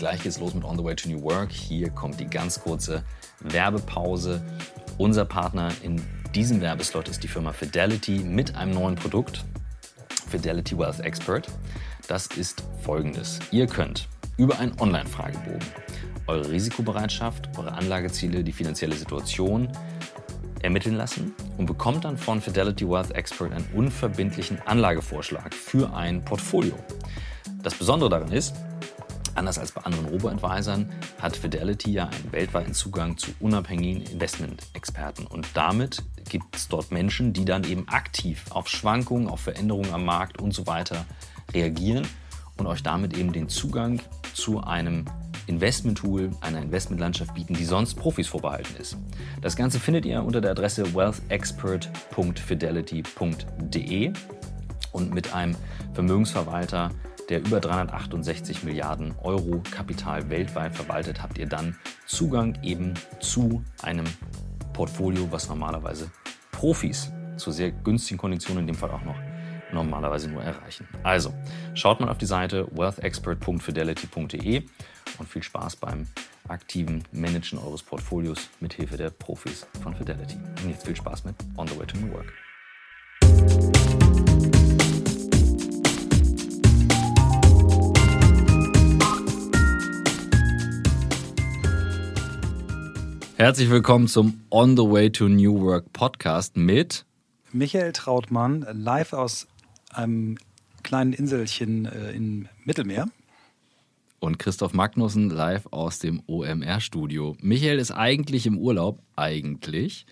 Gleich geht's los mit On the Way to New Work. Hier kommt die ganz kurze Werbepause. Unser Partner in diesem Werbeslot ist die Firma Fidelity mit einem neuen Produkt, Fidelity Wealth Expert. Das ist folgendes. Ihr könnt über einen Online-Fragebogen eure Risikobereitschaft, eure Anlageziele, die finanzielle Situation ermitteln lassen und bekommt dann von Fidelity Wealth Expert einen unverbindlichen Anlagevorschlag für ein Portfolio. Das Besondere daran ist, anders als bei anderen Robo-Advisern hat Fidelity ja einen weltweiten Zugang zu unabhängigen Investment-Experten und damit gibt es dort Menschen, die dann eben aktiv auf Schwankungen, auf Veränderungen am Markt und so weiter reagieren und euch damit eben den Zugang zu einem Investment-Tool, einer Investmentlandschaft bieten, die sonst Profis vorbehalten ist. Das Ganze findet ihr unter der Adresse wealthexpert.fidelity.de und mit einem Vermögensverwalter, der über 368 Milliarden Euro Kapital weltweit verwaltet, habt ihr dann Zugang eben zu einem Portfolio, was normalerweise Profis zu sehr günstigen Konditionen in dem Fall auch noch normalerweise nur erreichen. Also schaut mal auf die Seite wealthexpert.fidelity.de und viel Spaß beim aktiven Managen eures Portfolios mit Hilfe der Profis von Fidelity. Und jetzt viel Spaß mit On the Way to New Work. Herzlich willkommen zum On the Way to New Work Podcast mit Michael Trautmann, live aus einem kleinen Inselchen äh, im Mittelmeer. Und Christoph Magnussen live aus dem OMR-Studio. Michael ist eigentlich im Urlaub, eigentlich.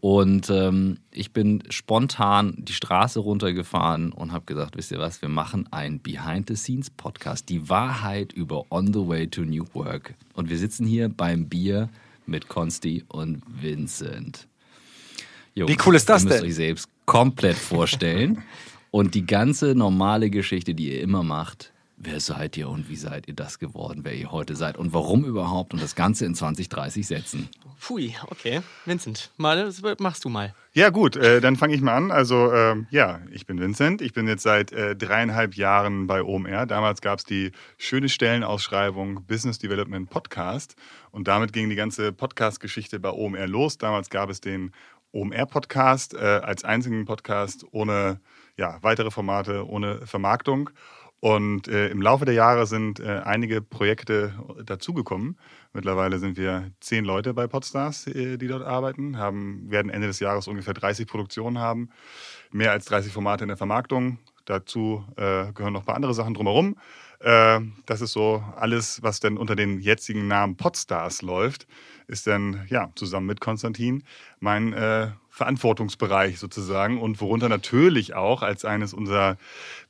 Und ähm, ich bin spontan die Straße runtergefahren und habe gesagt, wisst ihr was, wir machen einen Behind-the-Scenes-Podcast. Die Wahrheit über On the Way to New Work. Und wir sitzen hier beim Bier mit Konsti und Vincent. Jungs, Wie cool ist das ihr müsst euch selbst komplett vorstellen. Und die ganze normale Geschichte, die ihr immer macht, wer seid ihr und wie seid ihr das geworden, wer ihr heute seid und warum überhaupt und das Ganze in 2030 setzen. Pfui, okay. Vincent, mal, das machst du mal. Ja, gut, äh, dann fange ich mal an. Also, äh, ja, ich bin Vincent. Ich bin jetzt seit äh, dreieinhalb Jahren bei OMR. Damals gab es die schöne Stellenausschreibung Business Development Podcast. Und damit ging die ganze Podcast-Geschichte bei OMR los. Damals gab es den OMR-Podcast äh, als einzigen Podcast ohne ja, weitere Formate, ohne Vermarktung. Und äh, im Laufe der Jahre sind äh, einige Projekte dazugekommen. Mittlerweile sind wir zehn Leute bei Podstars, äh, die dort arbeiten, haben, werden Ende des Jahres ungefähr 30 Produktionen haben, mehr als 30 Formate in der Vermarktung. Dazu äh, gehören noch ein paar andere Sachen drumherum. Äh, das ist so alles, was denn unter den jetzigen Namen Podstars läuft, ist dann ja zusammen mit Konstantin mein äh, Verantwortungsbereich sozusagen und worunter natürlich auch als eines unserer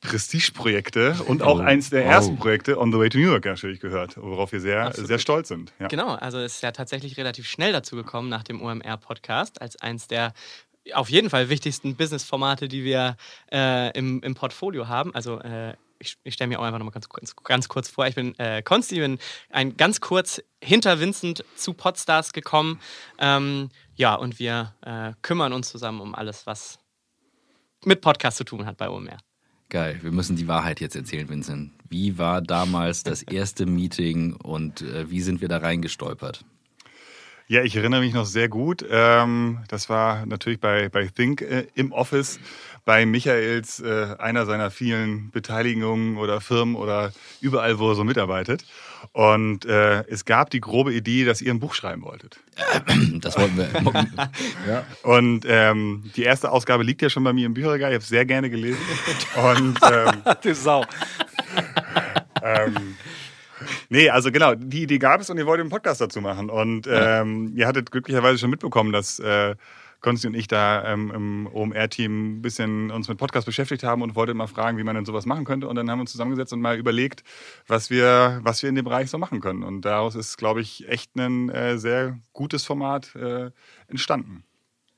Prestigeprojekte und auch oh, eines der ersten Projekte On the Way to New York natürlich gehört, worauf wir sehr, sehr stolz sind. Ja. Genau, also es ist ja tatsächlich relativ schnell dazu gekommen nach dem OMR-Podcast als eins der auf jeden Fall wichtigsten Business-Formate, die wir äh, im, im Portfolio haben. Also äh, ich, ich stelle mir auch einfach nochmal ganz, ganz kurz vor. Ich bin äh, Konsti, bin ein ganz kurz hinter Vincent zu Podstars gekommen. Ähm, ja, und wir äh, kümmern uns zusammen um alles, was mit Podcast zu tun hat bei OMR. Geil, wir müssen die Wahrheit jetzt erzählen, Vincent. Wie war damals das erste Meeting und äh, wie sind wir da reingestolpert? Ja, ich erinnere mich noch sehr gut. Ähm, das war natürlich bei, bei Think äh, im Office bei Michaels, äh, einer seiner vielen Beteiligungen oder Firmen oder überall, wo er so mitarbeitet. Und äh, es gab die grobe Idee, dass ihr ein Buch schreiben wolltet. Das wollten wir. ja. Und ähm, die erste Ausgabe liegt ja schon bei mir im Bücherregal. Ich habe es sehr gerne gelesen. Und, ähm, du Sau. ähm, Nee, also genau, die Idee gab es und ihr wollt einen Podcast dazu machen. Und ähm, ihr hattet glücklicherweise schon mitbekommen, dass äh, Konsti und ich da ähm, im OMR-Team ein bisschen uns mit Podcast beschäftigt haben und wollten mal fragen, wie man denn sowas machen könnte. Und dann haben wir uns zusammengesetzt und mal überlegt, was wir, was wir in dem Bereich so machen können. Und daraus ist, glaube ich, echt ein äh, sehr gutes Format äh, entstanden.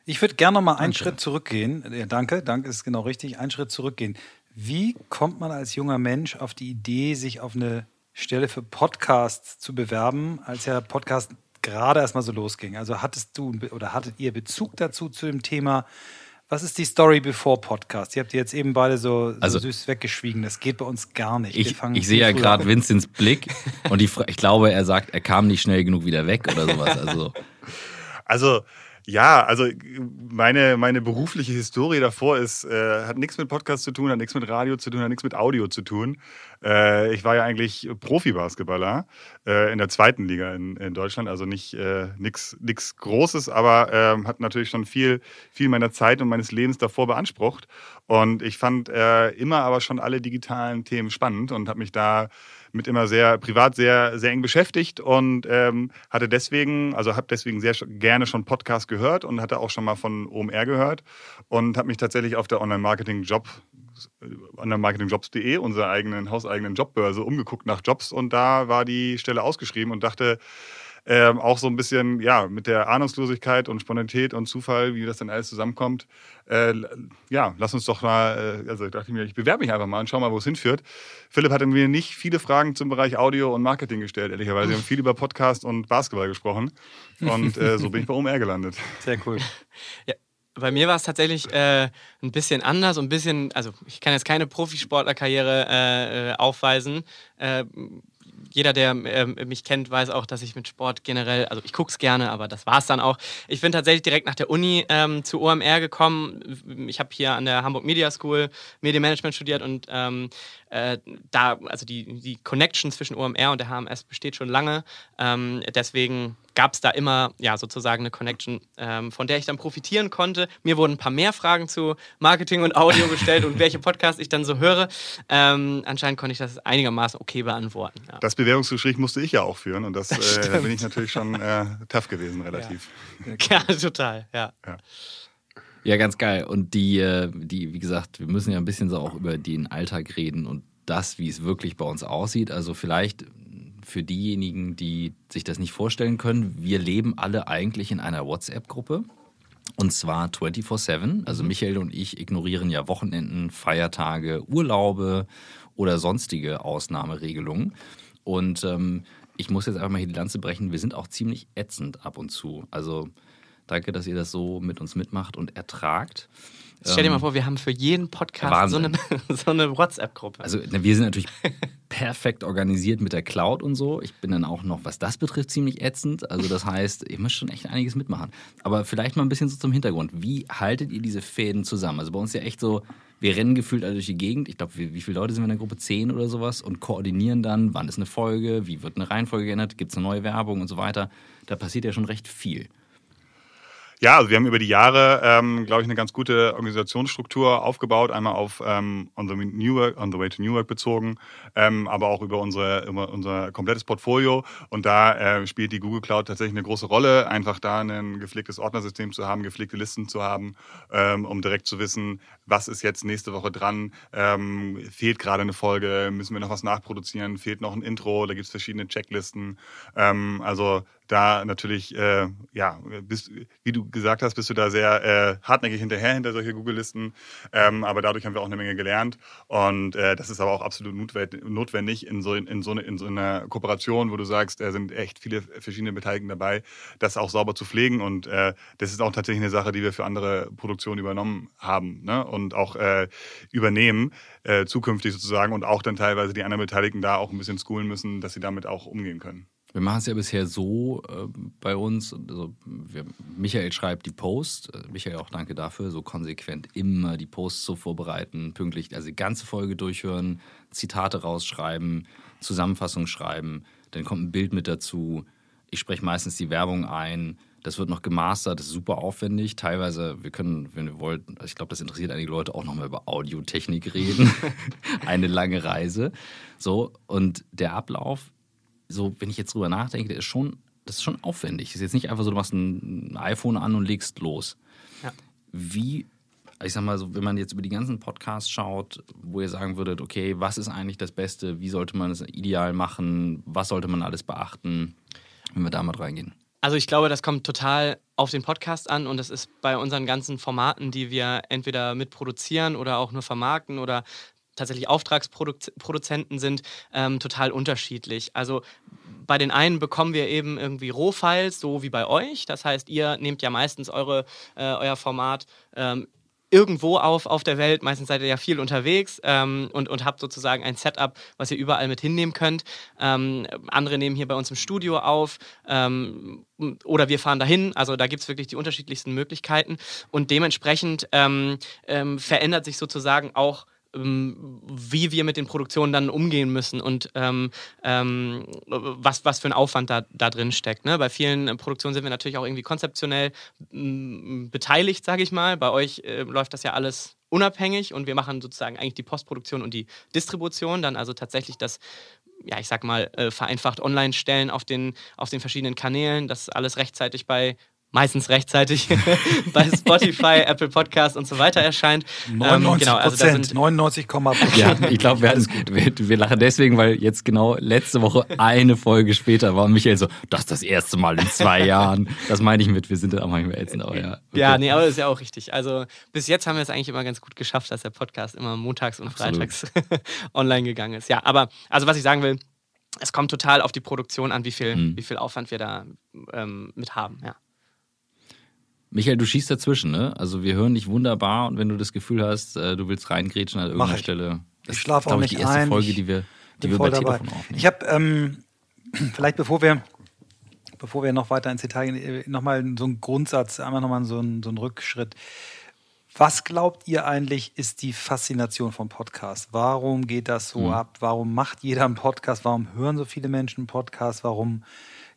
Ich würde gerne noch mal einen danke. Schritt zurückgehen. Ja, danke, danke ist genau richtig. Einen Schritt zurückgehen. Wie kommt man als junger Mensch auf die Idee, sich auf eine Stelle für Podcasts zu bewerben, als ja Podcast gerade erstmal so losging? Also hattest du oder hattet ihr Bezug dazu zu dem Thema? Was ist die Story bevor Podcast? Ihr habt die jetzt eben beide so, so Also- süß weggeschwiegen. Das geht bei uns gar nicht. Ich, ich sehe ja gerade an. Vincents Blick und die, ich glaube, er sagt, er kam nicht schnell genug wieder weg oder sowas. Also Also ja, also meine, meine berufliche Historie davor ist, äh, hat nichts mit Podcast zu tun, hat nichts mit Radio zu tun, hat nichts mit Audio zu tun. Äh, ich war ja eigentlich Profi-Basketballer äh, in der zweiten Liga in, in Deutschland, also nicht äh, nichts Großes, aber ähm, hat natürlich schon viel, viel meiner Zeit und meines Lebens davor beansprucht. Und ich fand äh, immer aber schon alle digitalen Themen spannend und habe mich da mit immer sehr privat sehr sehr eng beschäftigt und ähm, hatte deswegen also habe deswegen sehr gerne schon Podcast gehört und hatte auch schon mal von OMR gehört und habe mich tatsächlich auf der Online Marketing Job onlinemarketingjobs.de, unserer eigenen hauseigenen Jobbörse, umgeguckt nach Jobs und da war die Stelle ausgeschrieben und dachte, ähm, auch so ein bisschen, ja, mit der Ahnungslosigkeit und Spontanität und Zufall, wie das dann alles zusammenkommt. Äh, ja, lass uns doch mal, äh, also dachte ich mir, ich bewerbe mich einfach mal und schau mal, wo es hinführt. Philipp hatte mir nicht viele Fragen zum Bereich Audio und Marketing gestellt, ehrlicherweise. Wir haben viel über Podcast und Basketball gesprochen und äh, so bin ich bei OMR gelandet. Sehr cool. Bei mir war es tatsächlich äh, ein bisschen anders, und ein bisschen, also ich kann jetzt keine Profisportlerkarriere äh, äh, aufweisen. Äh, jeder, der äh, mich kennt, weiß auch, dass ich mit Sport generell, also ich gucke es gerne, aber das war es dann auch. Ich bin tatsächlich direkt nach der Uni ähm, zu OMR gekommen. Ich habe hier an der Hamburg Media School Medienmanagement studiert und ähm, äh, da, also die, die Connection zwischen OMR und der HMS besteht schon lange. Ähm, deswegen gab es da immer ja sozusagen eine Connection, ähm, von der ich dann profitieren konnte. Mir wurden ein paar mehr Fragen zu Marketing und Audio gestellt und welche Podcasts ich dann so höre. Ähm, anscheinend konnte ich das einigermaßen okay beantworten. Ja. Das Bewerbungsgespräch musste ich ja auch führen und das, äh, da bin ich natürlich schon äh, tough gewesen, relativ. ja, total, ja. Ja, ganz geil. Und die, äh, die, wie gesagt, wir müssen ja ein bisschen so auch über den Alltag reden und das, wie es wirklich bei uns aussieht. Also vielleicht für diejenigen, die sich das nicht vorstellen können, wir leben alle eigentlich in einer WhatsApp-Gruppe. Und zwar 24-7. Also Michael und ich ignorieren ja Wochenenden, Feiertage, Urlaube oder sonstige Ausnahmeregelungen. Und ähm, ich muss jetzt einfach mal hier die Lanze brechen. Wir sind auch ziemlich ätzend ab und zu. Also danke, dass ihr das so mit uns mitmacht und ertragt. Stell dir mal vor, wir haben für jeden Podcast so eine, Wahnsinn. so eine WhatsApp-Gruppe. Also na, wir sind natürlich perfekt organisiert mit der Cloud und so. Ich bin dann auch noch, was das betrifft, ziemlich ätzend. Also das heißt, ihr müsst schon echt einiges mitmachen. Aber vielleicht mal ein bisschen so zum Hintergrund. Wie haltet ihr diese Fäden zusammen? Also bei uns ja echt so, wir rennen gefühlt alle durch die Gegend. Ich glaube, wie, wie viele Leute sind wir in der Gruppe? Zehn oder sowas und koordinieren dann, wann ist eine Folge, wie wird eine Reihenfolge geändert, gibt es eine neue Werbung und so weiter. Da passiert ja schon recht viel. Ja, also wir haben über die Jahre, ähm, glaube ich, eine ganz gute Organisationsstruktur aufgebaut. Einmal auf ähm, on, the New Work, on the Way to New Work bezogen, ähm, aber auch über, unsere, über unser komplettes Portfolio. Und da äh, spielt die Google Cloud tatsächlich eine große Rolle, einfach da ein gepflegtes Ordnersystem zu haben, gepflegte Listen zu haben, ähm, um direkt zu wissen, was ist jetzt nächste Woche dran, ähm, fehlt gerade eine Folge, müssen wir noch was nachproduzieren, fehlt noch ein Intro, da gibt es verschiedene Checklisten. Ähm, also da natürlich, äh, ja, bist, wie du gesagt hast, bist du da sehr äh, hartnäckig hinterher hinter solche Google-Listen. Ähm, aber dadurch haben wir auch eine Menge gelernt. Und äh, das ist aber auch absolut notwendig, in, so, in, so eine, in so einer Kooperation, wo du sagst, da sind echt viele verschiedene Beteiligten dabei, das auch sauber zu pflegen. Und äh, das ist auch tatsächlich eine Sache, die wir für andere Produktionen übernommen haben ne? und auch äh, übernehmen, äh, zukünftig sozusagen. Und auch dann teilweise die anderen Beteiligten da auch ein bisschen schoolen müssen, dass sie damit auch umgehen können. Wir machen es ja bisher so äh, bei uns. Also wir, Michael schreibt die Post. Äh, Michael, auch danke dafür, so konsequent immer die Posts so vorbereiten, pünktlich, also die ganze Folge durchhören, Zitate rausschreiben, Zusammenfassung schreiben. Dann kommt ein Bild mit dazu. Ich spreche meistens die Werbung ein. Das wird noch gemastert, das ist super aufwendig. Teilweise, wir können, wenn wir wollt, also ich glaube, das interessiert einige Leute auch nochmal über Audiotechnik reden. Eine lange Reise. So, und der Ablauf so, wenn ich jetzt drüber nachdenke, ist schon, das ist schon aufwendig. Das ist jetzt nicht einfach so, du machst ein iPhone an und legst los. Ja. Wie, ich sag mal so, wenn man jetzt über die ganzen Podcasts schaut, wo ihr sagen würdet, okay, was ist eigentlich das Beste, wie sollte man es ideal machen, was sollte man alles beachten, wenn wir da mal reingehen? Also ich glaube, das kommt total auf den Podcast an und das ist bei unseren ganzen Formaten, die wir entweder mitproduzieren oder auch nur vermarkten oder tatsächlich Auftragsproduzenten sind, ähm, total unterschiedlich. Also bei den einen bekommen wir eben irgendwie Rohfiles, so wie bei euch. Das heißt, ihr nehmt ja meistens eure, äh, euer Format ähm, irgendwo auf, auf der Welt. Meistens seid ihr ja viel unterwegs ähm, und, und habt sozusagen ein Setup, was ihr überall mit hinnehmen könnt. Ähm, andere nehmen hier bei uns im Studio auf ähm, oder wir fahren dahin. Also da gibt es wirklich die unterschiedlichsten Möglichkeiten und dementsprechend ähm, ähm, verändert sich sozusagen auch wie wir mit den Produktionen dann umgehen müssen und ähm, ähm, was, was für ein Aufwand da, da drin steckt. Ne? Bei vielen Produktionen sind wir natürlich auch irgendwie konzeptionell m, beteiligt, sage ich mal. Bei euch äh, läuft das ja alles unabhängig und wir machen sozusagen eigentlich die Postproduktion und die Distribution, dann also tatsächlich das ja, ich sag mal, äh, vereinfacht online stellen auf den, auf den verschiedenen Kanälen, dass alles rechtzeitig bei meistens rechtzeitig bei Spotify, Apple Podcast und so weiter erscheint. 99 ähm, genau, also sind 99, ja, ich glaube, wir, wir, wir lachen deswegen, weil jetzt genau letzte Woche eine Folge später war Michael so, das ist das erste Mal in zwei Jahren. Das meine ich mit, wir sind da auch manchmal ätzend, aber ja. Okay. Ja, nee, aber das ist ja auch richtig. Also bis jetzt haben wir es eigentlich immer ganz gut geschafft, dass der Podcast immer montags und Absolut. freitags online gegangen ist. Ja, aber also was ich sagen will, es kommt total auf die Produktion an, wie viel, hm. wie viel Aufwand wir da ähm, mit haben, ja. Michael, du schießt dazwischen, ne? Also wir hören dich wunderbar und wenn du das Gefühl hast, äh, du willst reingrätschen an irgendeiner Stelle. Das ich schlafe auch nicht die erste ein. Folge, die wir, die wir bei Telefon aufnehmen. Ich habe ähm, vielleicht bevor wir bevor wir noch weiter ins Detail gehen, äh, nochmal so einen Grundsatz, einmal nochmal so einen, so einen Rückschritt. Was glaubt ihr eigentlich, ist die Faszination vom Podcast? Warum geht das so mhm. ab? Warum macht jeder einen Podcast? Warum hören so viele Menschen einen Podcast? Warum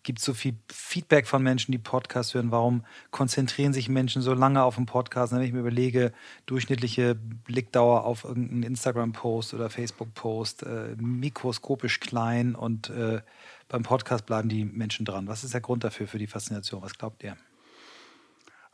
gibt so viel Feedback von Menschen, die Podcasts hören? Warum konzentrieren sich Menschen so lange auf einen Podcast? Wenn ich mir überlege, durchschnittliche Blickdauer auf irgendeinen Instagram-Post oder Facebook-Post, äh, mikroskopisch klein und äh, beim Podcast bleiben die Menschen dran. Was ist der Grund dafür, für die Faszination? Was glaubt ihr?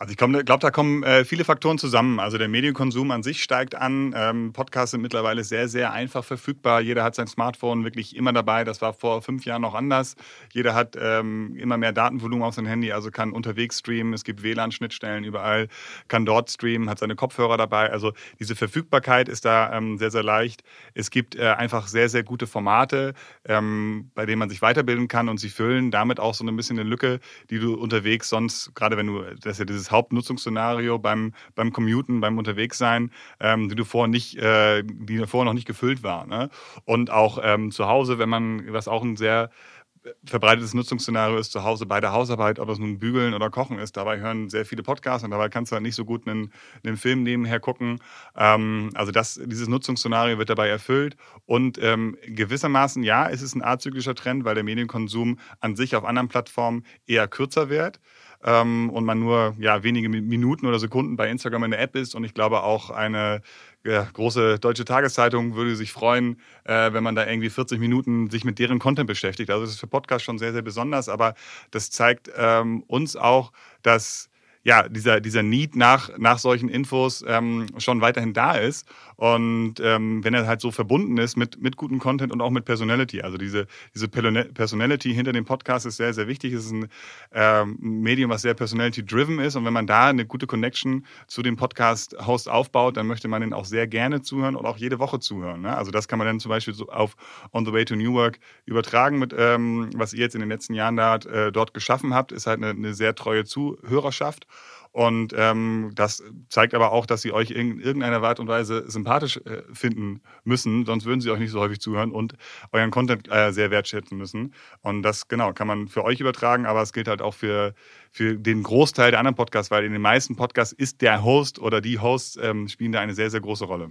Also ich glaube, da kommen äh, viele Faktoren zusammen. Also der Medienkonsum an sich steigt an. Ähm, Podcasts sind mittlerweile sehr, sehr einfach verfügbar. Jeder hat sein Smartphone wirklich immer dabei. Das war vor fünf Jahren noch anders. Jeder hat ähm, immer mehr Datenvolumen auf sein Handy, also kann unterwegs streamen. Es gibt WLAN-Schnittstellen überall, kann dort streamen, hat seine Kopfhörer dabei. Also diese Verfügbarkeit ist da ähm, sehr, sehr leicht. Es gibt äh, einfach sehr, sehr gute Formate, ähm, bei denen man sich weiterbilden kann und sie füllen damit auch so ein bisschen eine Lücke, die du unterwegs sonst, gerade wenn du, das ist ja dieses Hauptnutzungsszenario beim, beim Commuten, beim Unterwegssein, ähm, die du vorher nicht, äh, die vorher noch nicht gefüllt war. Ne? Und auch ähm, zu Hause, wenn man, was auch ein sehr verbreitetes Nutzungsszenario ist zu Hause bei der Hausarbeit, ob es nun Bügeln oder Kochen ist. Dabei hören sehr viele Podcasts und dabei kannst du halt nicht so gut einen, einen Film nebenher gucken. Ähm, also das, dieses Nutzungsszenario wird dabei erfüllt und ähm, gewissermaßen, ja, es ist ein azyklischer Trend, weil der Medienkonsum an sich auf anderen Plattformen eher kürzer wird ähm, und man nur ja, wenige Minuten oder Sekunden bei Instagram in der App ist. Und ich glaube auch eine ja, große deutsche Tageszeitung würde sich freuen, äh, wenn man da irgendwie 40 Minuten sich mit deren Content beschäftigt. Also das ist für Podcast schon sehr, sehr besonders, aber das zeigt ähm, uns auch, dass ja, dieser, dieser Need nach, nach solchen Infos ähm, schon weiterhin da ist. Und ähm, wenn er halt so verbunden ist mit, mit gutem Content und auch mit Personality. Also diese, diese Personality hinter dem Podcast ist sehr, sehr wichtig. Es ist ein ähm, Medium, was sehr personality-driven ist. Und wenn man da eine gute Connection zu dem Podcast-Host aufbaut, dann möchte man den auch sehr gerne zuhören und auch jede Woche zuhören. Ne? Also das kann man dann zum Beispiel so auf On the Way to New Work übertragen mit, ähm, was ihr jetzt in den letzten Jahren da, äh, dort geschaffen habt, ist halt eine, eine sehr treue Zuhörerschaft. Und ähm, das zeigt aber auch, dass sie euch in irgendeiner Art und Weise sympathisch äh, finden müssen, sonst würden sie euch nicht so häufig zuhören und euren Content äh, sehr wertschätzen müssen. Und das, genau, kann man für euch übertragen, aber es gilt halt auch für, für den Großteil der anderen Podcasts, weil in den meisten Podcasts ist der Host oder die Hosts ähm, spielen da eine sehr, sehr große Rolle.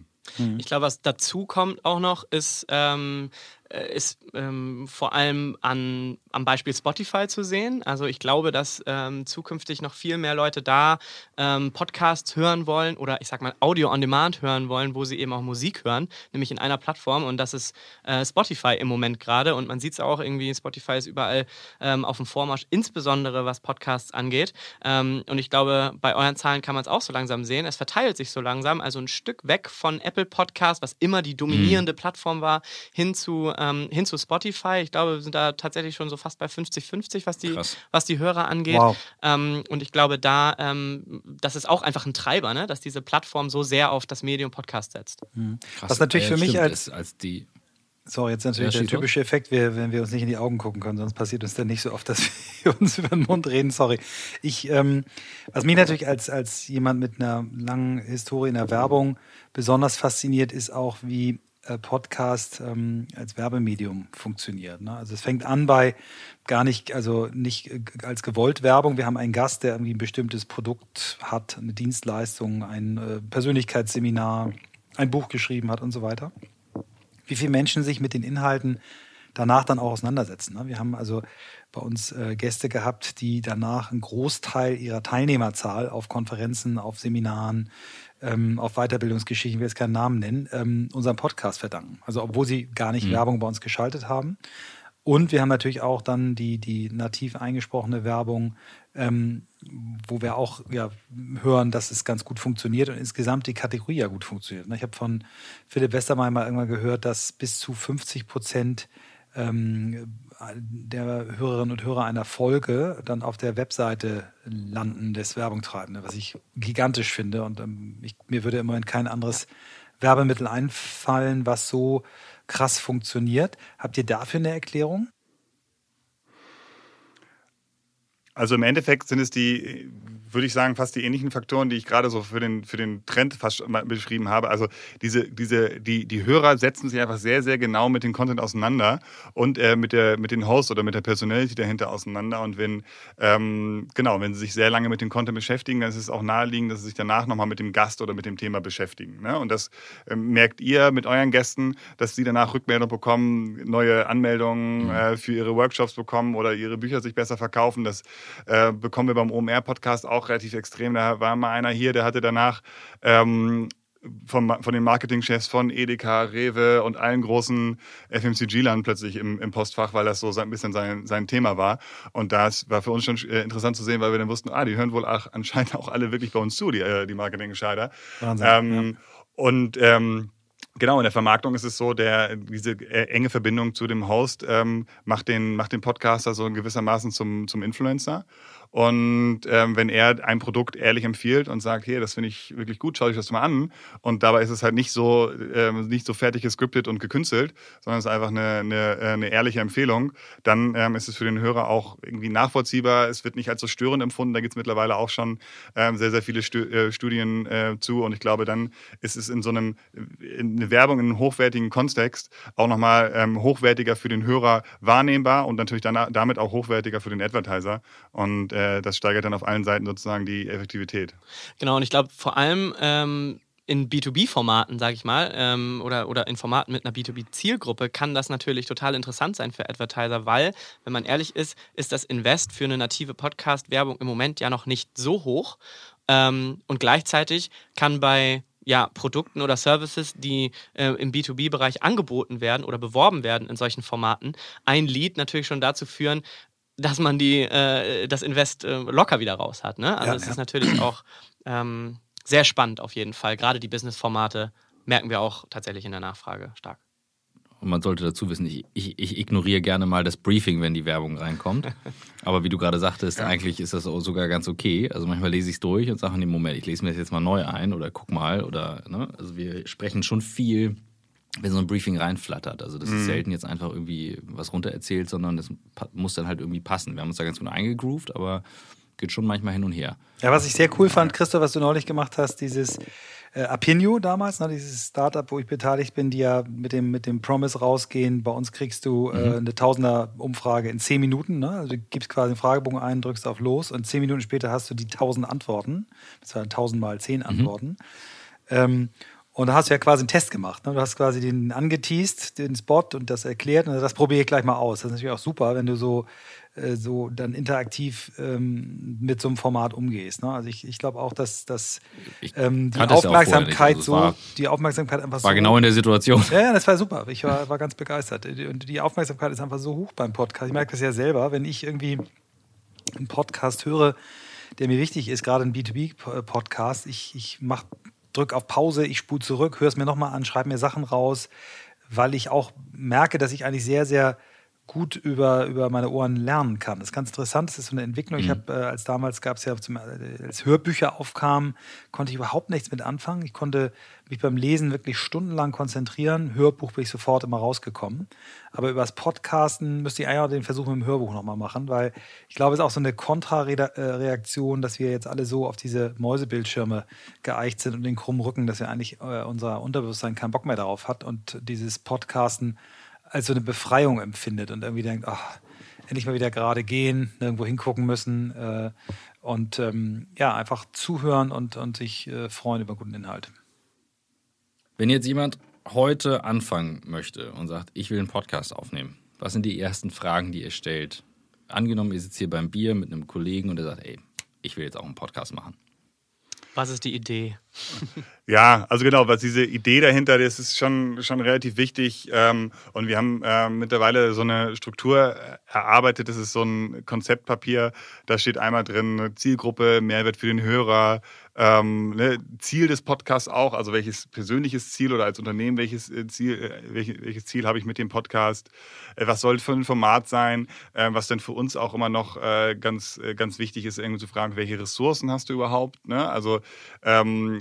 Ich glaube, was dazu kommt auch noch, ist, ähm, äh, ist ähm, vor allem an, am Beispiel Spotify zu sehen. Also ich glaube, dass ähm, zukünftig noch viel mehr Leute da ähm, Podcasts hören wollen oder ich sag mal Audio on Demand hören wollen, wo sie eben auch Musik hören, nämlich in einer Plattform und das ist äh, Spotify im Moment gerade und man sieht es auch irgendwie, Spotify ist überall ähm, auf dem Vormarsch, insbesondere was Podcasts angeht. Ähm, und ich glaube, bei euren Zahlen kann man es auch so langsam sehen. Es verteilt sich so langsam, also ein Stück weg von Apple Podcasts, was immer die dominierende mhm. Plattform war, hin zu ähm, hin zu Spotify. Ich glaube, wir sind da tatsächlich schon so fast bei 50-50, was die, was die Hörer angeht. Wow. Ähm, und ich glaube, da, ähm, das ist auch einfach ein Treiber, ne? dass diese Plattform so sehr auf das Medium Podcast setzt. Mhm. Was natürlich für mich als, als die Sorry, jetzt natürlich ja, der typische Effekt, wir, wenn wir uns nicht in die Augen gucken können, sonst passiert uns dann nicht so oft, dass wir uns über den Mund reden. Sorry. Ich, ähm, was mich natürlich als, als jemand mit einer langen Historie in der Werbung besonders fasziniert, ist auch, wie äh, Podcast ähm, als Werbemedium funktioniert. Ne? Also es fängt an bei gar nicht, also nicht äh, als gewollt Werbung. Wir haben einen Gast, der irgendwie ein bestimmtes Produkt hat, eine Dienstleistung, ein äh, Persönlichkeitsseminar, ein Buch geschrieben hat und so weiter. Wie viele Menschen sich mit den Inhalten danach dann auch auseinandersetzen. Ne? Wir haben also bei uns äh, Gäste gehabt, die danach einen Großteil ihrer Teilnehmerzahl auf Konferenzen, auf Seminaren, ähm, auf Weiterbildungsgeschichten, ich will jetzt keinen Namen nennen, ähm, unserem Podcast verdanken. Also obwohl sie gar nicht mhm. Werbung bei uns geschaltet haben. Und wir haben natürlich auch dann die, die nativ eingesprochene Werbung, ähm, wo wir auch ja, hören, dass es ganz gut funktioniert und insgesamt die Kategorie ja gut funktioniert. Ich habe von Philipp Westermeier mal irgendwann gehört, dass bis zu 50 Prozent ähm, der Hörerinnen und Hörer einer Folge dann auf der Webseite landen des Werbungtreibenden, was ich gigantisch finde. Und ähm, ich, mir würde im Moment kein anderes Werbemittel einfallen, was so krass funktioniert. Habt ihr dafür eine Erklärung? Also im Endeffekt sind es die würde ich sagen, fast die ähnlichen Faktoren, die ich gerade so für den, für den Trend fast beschrieben habe. Also diese, diese, die, die Hörer setzen sich einfach sehr, sehr genau mit dem Content auseinander und äh, mit, der, mit den Hosts oder mit der Personality dahinter auseinander. Und wenn, ähm, genau, wenn sie sich sehr lange mit dem Content beschäftigen, dann ist es auch naheliegend, dass sie sich danach nochmal mit dem Gast oder mit dem Thema beschäftigen. Ne? Und das äh, merkt ihr mit euren Gästen, dass sie danach Rückmeldung bekommen, neue Anmeldungen mhm. äh, für ihre Workshops bekommen oder ihre Bücher sich besser verkaufen. Das äh, bekommen wir beim OMR-Podcast auch relativ extrem. Da war mal einer hier, der hatte danach ähm, vom, von den Marketingchefs von Edeka, Rewe und allen großen FMCG-Lern plötzlich im, im, Postfach, weil das so ein bisschen sein, sein Thema war. Und das war für uns schon äh, interessant zu sehen, weil wir dann wussten, ah, die hören wohl auch, anscheinend auch alle wirklich bei uns zu, die, äh, die Marketing-Entscheider. Ähm, ja. Und ähm, Genau, in der Vermarktung ist es so, der, diese äh, enge Verbindung zu dem Host ähm, macht, den, macht den Podcaster so gewissermaßen zum, zum Influencer. Und ähm, wenn er ein Produkt ehrlich empfiehlt und sagt, hey, das finde ich wirklich gut, schau dich das mal an. Und dabei ist es halt nicht so, ähm, nicht so fertig gescriptet und gekünstelt, sondern es ist einfach eine, eine, äh, eine ehrliche Empfehlung, dann ähm, ist es für den Hörer auch irgendwie nachvollziehbar. Es wird nicht als so störend empfunden. Da gibt es mittlerweile auch schon ähm, sehr, sehr viele Stu äh, Studien äh, zu. Und ich glaube, dann ist es in so einem, in eine Werbung in einem hochwertigen Kontext auch nochmal ähm, hochwertiger für den Hörer wahrnehmbar und natürlich dann, damit auch hochwertiger für den Advertiser. Und äh, das steigert dann auf allen Seiten sozusagen die Effektivität. Genau, und ich glaube vor allem ähm, in B2B-Formaten, sage ich mal, ähm, oder, oder in Formaten mit einer B2B-Zielgruppe kann das natürlich total interessant sein für Advertiser, weil, wenn man ehrlich ist, ist das Invest für eine native Podcast-Werbung im Moment ja noch nicht so hoch. Ähm, und gleichzeitig kann bei ja, Produkten oder Services, die äh, im B2B-Bereich angeboten werden oder beworben werden in solchen Formaten, ein Lead natürlich schon dazu führen, dass man die, äh, das Invest äh, locker wieder raus hat. Ne? Also es ja, ist natürlich auch ähm, sehr spannend auf jeden Fall. Gerade die Business-Formate merken wir auch tatsächlich in der Nachfrage stark. Und man sollte dazu wissen, ich, ich, ich, ignoriere gerne mal das Briefing, wenn die Werbung reinkommt. Aber wie du gerade sagtest, ja. eigentlich ist das sogar ganz okay. Also manchmal lese ich es durch und sage, nee, Moment, ich lese mir das jetzt mal neu ein oder guck mal. Oder, ne? Also wir sprechen schon viel wenn so ein Briefing reinflattert. Also das ist mhm. selten jetzt einfach irgendwie was runtererzählt, sondern das muss dann halt irgendwie passen. Wir haben uns da ganz gut eingegroovt, aber geht schon manchmal hin und her. Ja, was ich sehr cool fand, Christoph, was du neulich gemacht hast, dieses äh, Apinio damals, ne, dieses Startup, wo ich beteiligt bin, die ja mit dem, mit dem Promise rausgehen. Bei uns kriegst du äh, mhm. eine Tausender-Umfrage in zehn Minuten. Ne? Also du gibst quasi einen Fragebogen ein, drückst auf Los und zehn Minuten später hast du die tausend Antworten. Das waren tausend mal zehn mhm. Antworten. Mhm. Ähm, und da hast du ja quasi einen Test gemacht. Ne? Du hast quasi den angeteased, den Spot und das erklärt und das probiere ich gleich mal aus. Das ist natürlich auch super, wenn du so, äh, so dann interaktiv ähm, mit so einem Format umgehst. Ne? Also ich, ich glaube auch, dass, dass ähm, die Aufmerksamkeit also so, die Aufmerksamkeit einfach war so. War genau in der Situation. Ja, ja, das war super. Ich war, war ganz begeistert. Und die Aufmerksamkeit ist einfach so hoch beim Podcast. Ich merke das ja selber, wenn ich irgendwie einen Podcast höre, der mir wichtig ist, gerade ein B2B-Podcast. Ich, ich mache drück auf Pause, ich spule zurück, höre es mir nochmal an, schreibe mir Sachen raus, weil ich auch merke, dass ich eigentlich sehr, sehr gut über, über meine Ohren lernen kann. Das ist ganz interessant, das ist so eine Entwicklung. Mhm. Ich habe, äh, als damals gab es ja, zum, äh, als Hörbücher aufkamen, konnte ich überhaupt nichts mit anfangen. Ich konnte mich beim Lesen wirklich stundenlang konzentrieren. Hörbuch bin ich sofort immer rausgekommen. Aber über das Podcasten müsste ich eigentlich auch den Versuch mit dem Hörbuch nochmal machen, weil ich glaube, es ist auch so eine Kontrareaktion, dass wir jetzt alle so auf diese Mäusebildschirme geeicht sind und den krummen Rücken, dass wir eigentlich äh, unser Unterbewusstsein keinen Bock mehr darauf hat und dieses Podcasten als so eine Befreiung empfindet und irgendwie denkt, ach, endlich mal wieder gerade gehen, nirgendwo hingucken müssen äh, und ähm, ja, einfach zuhören und, und sich äh, freuen über guten Inhalt. Wenn jetzt jemand heute anfangen möchte und sagt, ich will einen Podcast aufnehmen, was sind die ersten Fragen, die ihr stellt? Angenommen, ihr sitzt hier beim Bier mit einem Kollegen und er sagt, ey, ich will jetzt auch einen Podcast machen. Was ist die Idee? Ja, also genau, was diese Idee dahinter ist, ist schon, schon relativ wichtig. Ähm, und wir haben äh, mittlerweile so eine Struktur erarbeitet. Das ist so ein Konzeptpapier. Da steht einmal drin Zielgruppe, Mehrwert für den Hörer, ähm, ne, Ziel des Podcasts auch, also welches persönliches Ziel oder als Unternehmen, welches äh, Ziel, äh, welches, Ziel habe ich mit dem Podcast, äh, was soll für ein Format sein, was denn für uns auch immer noch ganz, ganz wichtig ist, irgendwie zu fragen, welche Ressourcen hast du überhaupt, ne? also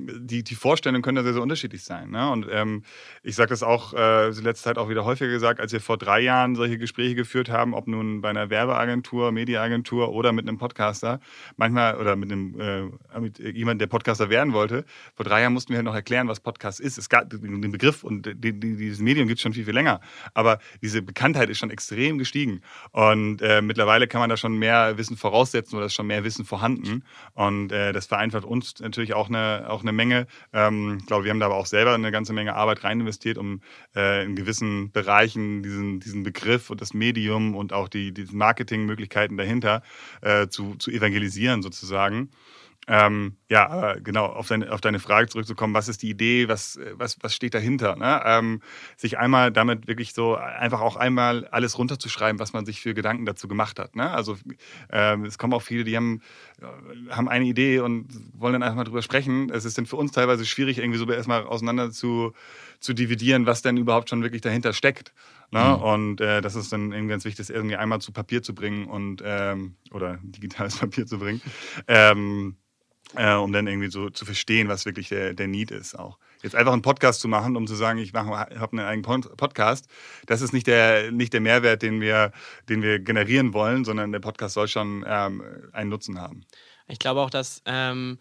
die, die Vorstellungen können da sehr, sehr unterschiedlich sein ne? und ähm, ich sage das auch äh, in letzter Zeit auch wieder häufiger gesagt, als wir vor drei Jahren solche Gespräche geführt haben, ob nun bei einer Werbeagentur, Mediaagentur oder mit einem Podcaster, manchmal oder mit einem mit jemandem, der Podcaster werden wollte. Vor drei Jahren mussten wir halt noch erklären, was Podcast ist. Es gab den Begriff und die, die, dieses Medium gibt es schon viel, viel länger. Aber diese Bekanntheit ist schon extrem gestiegen. Und äh, mittlerweile kann man da schon mehr Wissen voraussetzen oder ist schon mehr Wissen vorhanden. Und äh, das vereinfacht uns natürlich auch eine, auch eine Menge. Ähm, ich glaube, wir haben da aber auch selber eine ganze Menge Arbeit rein investiert, um äh, in gewissen Bereichen diesen, diesen Begriff und das Medium und auch die, die Marketingmöglichkeiten dahinter äh, zu, zu evangelisieren sozusagen. Ähm, ja, genau, auf deine, auf deine Frage zurückzukommen, was ist die Idee, was, was, was steht dahinter? Ne? Ähm, sich einmal damit wirklich so einfach auch einmal alles runterzuschreiben, was man sich für Gedanken dazu gemacht hat. Ne? Also ähm, es kommen auch viele, die haben, äh, haben eine Idee und wollen dann einfach mal drüber sprechen. Es ist dann für uns teilweise schwierig, irgendwie so erstmal auseinander zu, zu dividieren, was denn überhaupt schon wirklich dahinter steckt. Ne? Mhm. Und äh, das ist dann irgendwie ganz wichtig, das irgendwie einmal zu Papier zu bringen und ähm, oder digitales Papier zu bringen. Äh, um dann irgendwie so zu verstehen, was wirklich der, der Need ist auch. Jetzt einfach einen Podcast zu machen, um zu sagen, ich habe einen eigenen Podcast, das ist nicht der, nicht der Mehrwert, den wir, den wir generieren wollen, sondern der Podcast soll schon ähm, einen Nutzen haben. Ich glaube auch, dass ähm,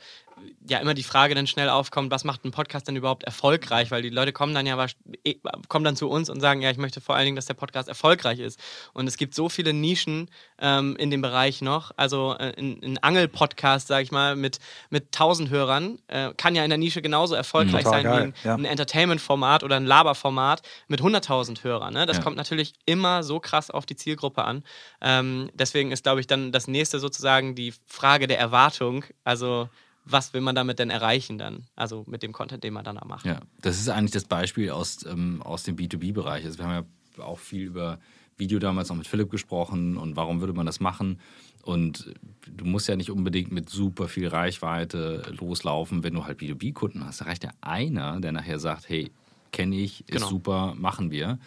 ja immer die Frage dann schnell aufkommt, was macht ein Podcast denn überhaupt erfolgreich? Weil die Leute kommen dann ja eh, kommen dann zu uns und sagen, ja, ich möchte vor allen Dingen, dass der Podcast erfolgreich ist. Und es gibt so viele Nischen ähm, in dem Bereich noch. Also äh, ein, ein Angel-Podcast, sage ich mal, mit, mit 1000 Hörern, äh, kann ja in der Nische genauso erfolgreich Total sein geil. wie ein, ja. ein Entertainment-Format oder ein Laber-Format mit 100.000 Hörern. Ne? Das ja. kommt natürlich immer so krass auf die Zielgruppe an. Ähm, deswegen ist, glaube ich, dann das nächste sozusagen die Frage der Erwartung. Also was will man damit denn erreichen dann? Also mit dem Content, den man dann macht. Ja, das ist eigentlich das Beispiel aus, ähm, aus dem B2B-Bereich. Also wir haben ja auch viel über Video damals noch mit Philipp gesprochen und warum würde man das machen? Und du musst ja nicht unbedingt mit super viel Reichweite loslaufen, wenn du halt B2B-Kunden hast. Da reicht ja einer, der nachher sagt, hey, kenne ich, ist genau. super, machen wir.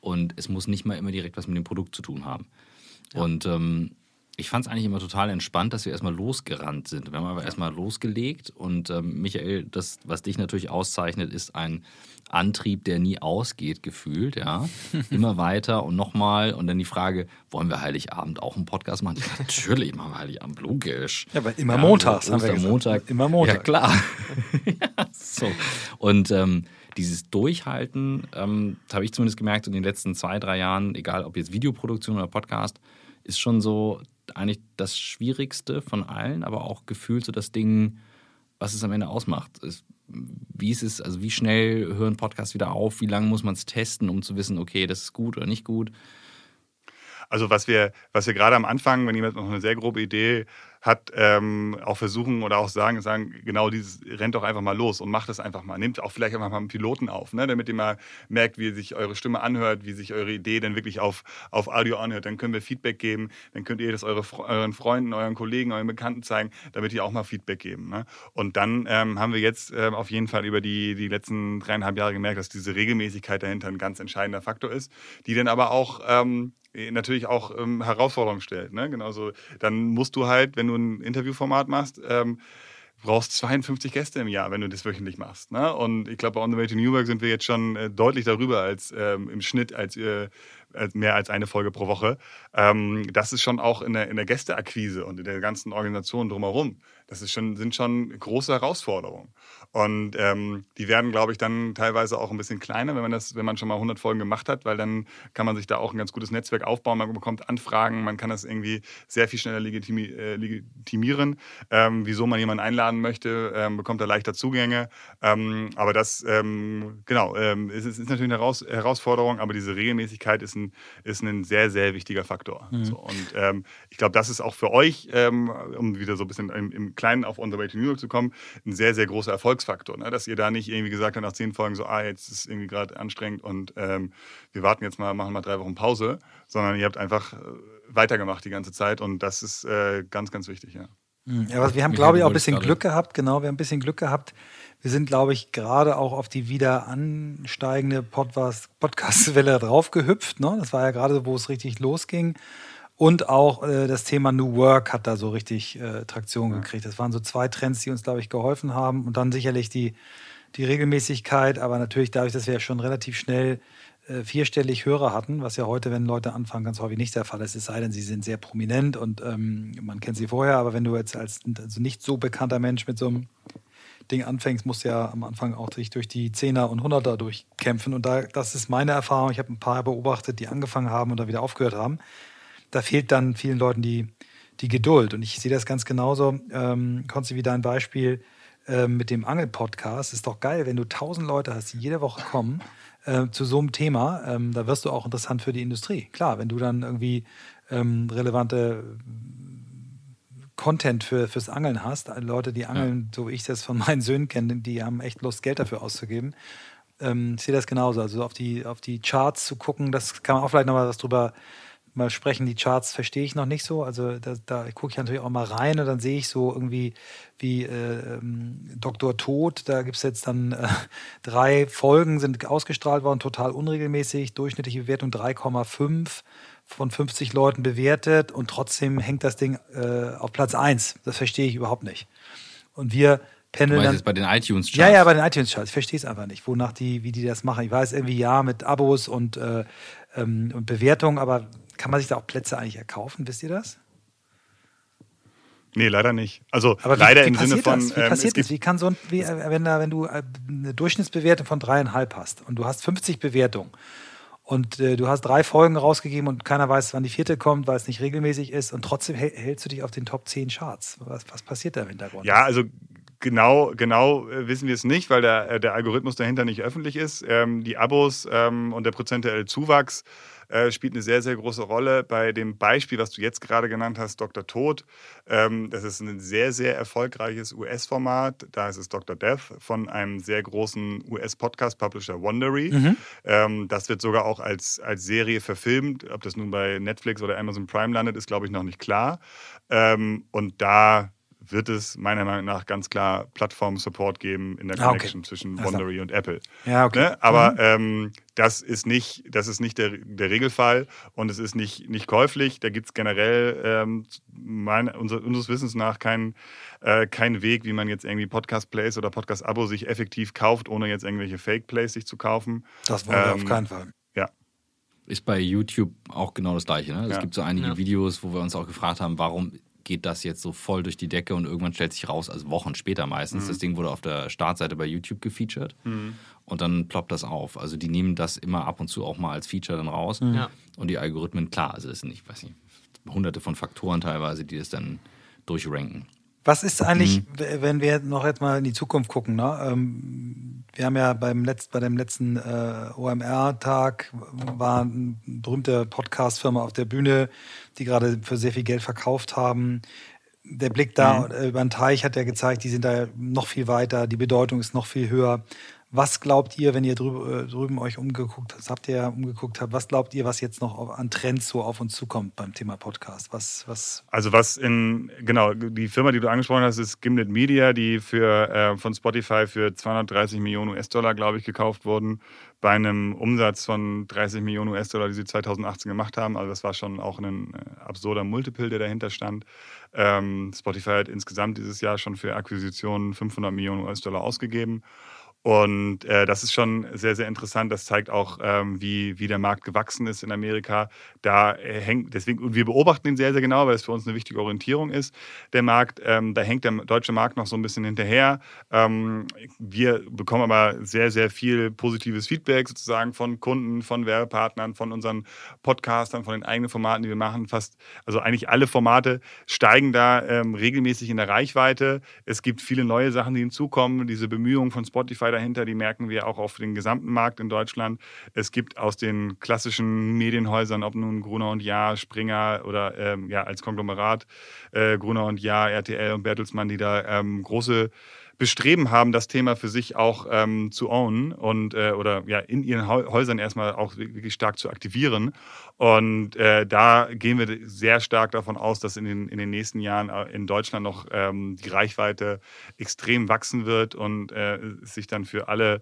Und es muss nicht mal immer direkt was mit dem Produkt zu tun haben. Ja. Und ähm, ich fand es eigentlich immer total entspannt, dass wir erstmal losgerannt sind. Wir haben aber erstmal losgelegt und ähm, Michael, das, was dich natürlich auszeichnet, ist ein Antrieb, der nie ausgeht, gefühlt, ja. Immer weiter und nochmal und dann die Frage, wollen wir Heiligabend auch einen Podcast machen? Ja, natürlich machen wir Heiligabend, logisch. Ja, aber immer ja, montags, haben wir Montag. Immer Montag. Ja, klar. ja, so. Und ähm, dieses Durchhalten, ähm, habe ich zumindest gemerkt in den letzten zwei, drei Jahren, egal ob jetzt Videoproduktion oder Podcast, ist schon so eigentlich das Schwierigste von allen, aber auch gefühlt so das Ding, was es am Ende ausmacht. Ist, wie ist es, also wie schnell hören Podcasts wieder auf? Wie lange muss man es testen, um zu wissen, okay, das ist gut oder nicht gut? Also was wir, was wir gerade am Anfang, wenn jemand noch eine sehr grobe Idee hat, ähm, auch versuchen oder auch sagen, sagen, genau dieses, rennt doch einfach mal los und macht es einfach mal. Nehmt auch vielleicht einfach mal einen Piloten auf, ne, damit ihr mal merkt, wie sich eure Stimme anhört, wie sich eure Idee dann wirklich auf, auf Audio anhört. Dann können wir Feedback geben, dann könnt ihr das eure, euren Freunden, euren Kollegen, euren Bekannten zeigen, damit ihr auch mal Feedback geben. Ne? Und dann ähm, haben wir jetzt ähm, auf jeden Fall über die, die letzten dreieinhalb Jahre gemerkt, dass diese Regelmäßigkeit dahinter ein ganz entscheidender Faktor ist, die dann aber auch ähm, natürlich auch ähm, Herausforderungen stellt. Ne? Genauso, dann musst du halt, wenn du ein Interviewformat machst, ähm, brauchst 52 Gäste im Jahr, wenn du das wöchentlich machst. Ne? Und ich glaube, bei On the Way to New York sind wir jetzt schon äh, deutlich darüber als ähm, im Schnitt als äh, mehr als eine Folge pro Woche. Ähm, das ist schon auch in der, in der Gästeakquise und in der ganzen Organisation drumherum. Das ist schon, sind schon große Herausforderungen. Und ähm, die werden, glaube ich, dann teilweise auch ein bisschen kleiner, wenn man das, wenn man schon mal 100 Folgen gemacht hat, weil dann kann man sich da auch ein ganz gutes Netzwerk aufbauen. Man bekommt Anfragen, man kann das irgendwie sehr viel schneller legitimi äh, legitimieren. Ähm, wieso man jemanden einladen möchte, ähm, bekommt er leichter Zugänge. Ähm, aber das, ähm, genau, ähm, ist, ist natürlich eine Heraus Herausforderung, aber diese Regelmäßigkeit ist ein, ist ein sehr, sehr wichtiger Faktor. Mhm. So, und ich glaube, das ist auch für euch, um wieder so ein bisschen im, im Kleinen auf On the Way to New York zu kommen, ein sehr, sehr großer Erfolg Erfolgsfaktor, ne? dass ihr da nicht irgendwie gesagt habt nach zehn Folgen so, ah, jetzt ist es irgendwie gerade anstrengend und ähm, wir warten jetzt mal, machen mal drei Wochen Pause, sondern ihr habt einfach äh, weitergemacht die ganze Zeit und das ist äh, ganz, ganz wichtig, ja. Hm, ja, aber wir haben, glaube ich, auch ein bisschen Glück gehabt. Genau, wir haben ein bisschen Glück gehabt. Wir sind, glaube ich, gerade auch auf die wieder ansteigende Podcast-Welle draufgehüpft. Ne? Das war ja gerade, wo es richtig losging. Und auch äh, das Thema New Work hat da so richtig äh, Traktion gekriegt. Das waren so zwei Trends, die uns, glaube ich, geholfen haben. Und dann sicherlich die, die Regelmäßigkeit, aber natürlich dadurch, dass wir ja schon relativ schnell äh, vierstellig Hörer hatten, was ja heute, wenn Leute anfangen, ganz häufig nicht der Fall ist, es sei denn, sie sind sehr prominent und ähm, man kennt sie vorher, aber wenn du jetzt als also nicht so bekannter Mensch mit so einem Ding anfängst, musst du ja am Anfang auch sich durch die Zehner und Hunderter durchkämpfen. Und da, das ist meine Erfahrung. Ich habe ein paar beobachtet, die angefangen haben und da wieder aufgehört haben da fehlt dann vielen Leuten die, die Geduld. Und ich sehe das ganz genauso. Ähm, Konzi, wie dein Beispiel äh, mit dem Angel-Podcast. Ist doch geil, wenn du tausend Leute hast, die jede Woche kommen äh, zu so einem Thema. Ähm, da wirst du auch interessant für die Industrie. Klar, wenn du dann irgendwie ähm, relevante Content für, fürs Angeln hast, Leute, die angeln, ja. so wie ich das von meinen Söhnen kenne, die haben echt Lust, Geld dafür auszugeben. Ähm, ich sehe das genauso. Also auf die, auf die Charts zu gucken, das kann man auch vielleicht nochmal was drüber mal sprechen. Die Charts verstehe ich noch nicht so. Also da, da gucke ich natürlich auch mal rein und dann sehe ich so irgendwie wie äh, ähm, Dr. Tod. Da gibt es jetzt dann äh, drei Folgen, sind ausgestrahlt worden, total unregelmäßig. Durchschnittliche Bewertung 3,5 von 50 Leuten bewertet und trotzdem hängt das Ding äh, auf Platz 1. Das verstehe ich überhaupt nicht. Und wir pendeln du dann. Jetzt bei den iTunes-Charts? Ja, ja, bei den iTunes-Charts. Ich verstehe es einfach nicht, wonach die, wie die das machen. Ich weiß irgendwie ja mit Abos und, äh, ähm, und Bewertungen, aber kann man sich da auch Plätze eigentlich erkaufen? Wisst ihr das? Nee, leider nicht. Also Aber leider wie, im Sinne von. Das? Wie ähm, passiert das? Wie kann so ein, wie, äh, wenn, da, wenn du äh, eine Durchschnittsbewertung von dreieinhalb hast und du hast 50 Bewertungen und äh, du hast drei Folgen rausgegeben und keiner weiß, wann die vierte kommt, weil es nicht regelmäßig ist und trotzdem hältst du dich auf den Top 10 Charts. Was, was passiert da im Hintergrund? Ja, also genau, genau äh, wissen wir es nicht, weil der, der Algorithmus dahinter nicht öffentlich ist. Ähm, die Abos ähm, und der prozentuelle Zuwachs äh, spielt eine sehr, sehr große Rolle. Bei dem Beispiel, was du jetzt gerade genannt hast, Dr. Tod, ähm, das ist ein sehr, sehr erfolgreiches US-Format. Da ist es Dr. Death von einem sehr großen US-Podcast-Publisher Wondery. Mhm. Ähm, das wird sogar auch als, als Serie verfilmt. Ob das nun bei Netflix oder Amazon Prime landet, ist, glaube ich, noch nicht klar. Ähm, und da wird es meiner Meinung nach ganz klar Plattform-Support geben in der ah, Connection okay. zwischen Wondery und Apple. Ja, okay. Ne? Aber mhm. ähm, das ist nicht, das ist nicht der, der Regelfall und es ist nicht, nicht käuflich. Da gibt es generell ähm, mein, unser, unseres Wissens nach keinen äh, kein Weg, wie man jetzt irgendwie Podcast-Plays oder Podcast-Abo sich effektiv kauft, ohne jetzt irgendwelche Fake-Plays sich zu kaufen. Das wollen wir ähm, auf keinen Fall. Ja. Ist bei YouTube auch genau das Gleiche. Ne? Es ja. gibt so einige ja. Videos, wo wir uns auch gefragt haben, warum geht das jetzt so voll durch die Decke und irgendwann stellt sich raus, also Wochen später meistens, mhm. das Ding wurde auf der Startseite bei YouTube gefeatured mhm. und dann ploppt das auf. Also die nehmen das immer ab und zu auch mal als Feature dann raus. Mhm. Ja. Und die Algorithmen, klar, also es sind nicht, weiß nicht, hunderte von Faktoren teilweise, die das dann durchranken. Was ist eigentlich, mhm. wenn wir noch jetzt mal in die Zukunft gucken? Ne? Ähm, wir haben ja beim Letz-, bei dem letzten äh, OMR-Tag war eine berühmte Podcast-Firma auf der Bühne, die gerade für sehr viel Geld verkauft haben. Der Blick da mhm. über den Teich hat ja gezeigt, die sind da noch viel weiter, die Bedeutung ist noch viel höher. Was glaubt ihr, wenn ihr drüb, äh, drüben euch umgeguckt habt, habt ihr umgeguckt habt, was glaubt ihr, was jetzt noch an Trends so auf uns zukommt beim Thema Podcast? Was, was also was in, genau, die Firma, die du angesprochen hast, ist Gimlet Media, die für, äh, von Spotify für 230 Millionen US-Dollar, glaube ich, gekauft wurden, bei einem Umsatz von 30 Millionen US-Dollar, die sie 2018 gemacht haben. Also das war schon auch ein äh, absurder Multiple, der dahinter stand. Ähm, Spotify hat insgesamt dieses Jahr schon für Akquisitionen 500 Millionen US-Dollar ausgegeben. Und äh, das ist schon sehr, sehr interessant. Das zeigt auch, ähm, wie, wie der Markt gewachsen ist in Amerika. Da äh, hängt, deswegen, und wir beobachten ihn sehr, sehr genau, weil es für uns eine wichtige Orientierung ist, der Markt. Ähm, da hängt der deutsche Markt noch so ein bisschen hinterher. Ähm, wir bekommen aber sehr, sehr viel positives Feedback sozusagen von Kunden, von Werbepartnern, von unseren Podcastern, von den eigenen Formaten, die wir machen. Fast, also eigentlich alle Formate steigen da ähm, regelmäßig in der Reichweite. Es gibt viele neue Sachen, die hinzukommen. Diese Bemühungen von Spotify dahinter, die merken wir auch auf den gesamten Markt in Deutschland. Es gibt aus den klassischen Medienhäusern, ob nun Gruner und Jahr, Springer oder ähm, ja, als Konglomerat äh, Gruner und Jahr, RTL und Bertelsmann, die da ähm, große Bestreben haben, das Thema für sich auch ähm, zu ownen und äh, oder ja in ihren Häusern erstmal auch wirklich stark zu aktivieren. Und äh, da gehen wir sehr stark davon aus, dass in den, in den nächsten Jahren äh, in Deutschland noch ähm, die Reichweite extrem wachsen wird und äh, sich dann für alle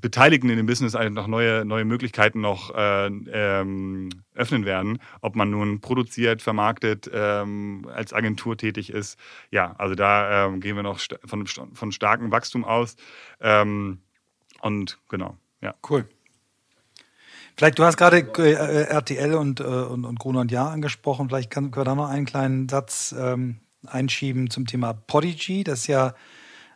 Beteiligten in dem Business einfach noch neue, neue Möglichkeiten noch äh, ähm, öffnen werden, ob man nun produziert, vermarktet, ähm, als Agentur tätig ist. Ja, also da ähm, gehen wir noch st von, von starkem Wachstum aus. Ähm, und genau, ja. Cool. Vielleicht, du hast gerade äh, RTL und, äh, und, und Gruner Jahr angesprochen. Vielleicht können wir da noch einen kleinen Satz ähm, einschieben zum Thema Podigy. Das ist ja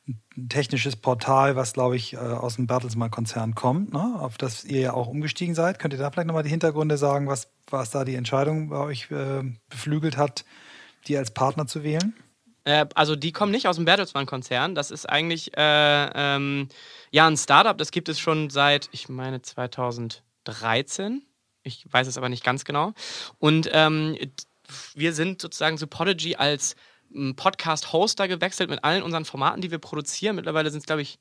ein technisches Portal, was, glaube ich, äh, aus dem Bertelsmann-Konzern kommt, ne? auf das ihr ja auch umgestiegen seid. Könnt ihr da vielleicht nochmal die Hintergründe sagen, was, was da die Entscheidung bei euch äh, beflügelt hat, die als Partner zu wählen? Äh, also die kommen nicht aus dem Bertelsmann-Konzern. Das ist eigentlich äh, ähm, ja ein Startup, das gibt es schon seit, ich meine, 2013. Ich weiß es aber nicht ganz genau. Und ähm, wir sind sozusagen zu Podigy als Podcast-Hoster gewechselt mit allen unseren Formaten, die wir produzieren. Mittlerweile sind es, glaube ich,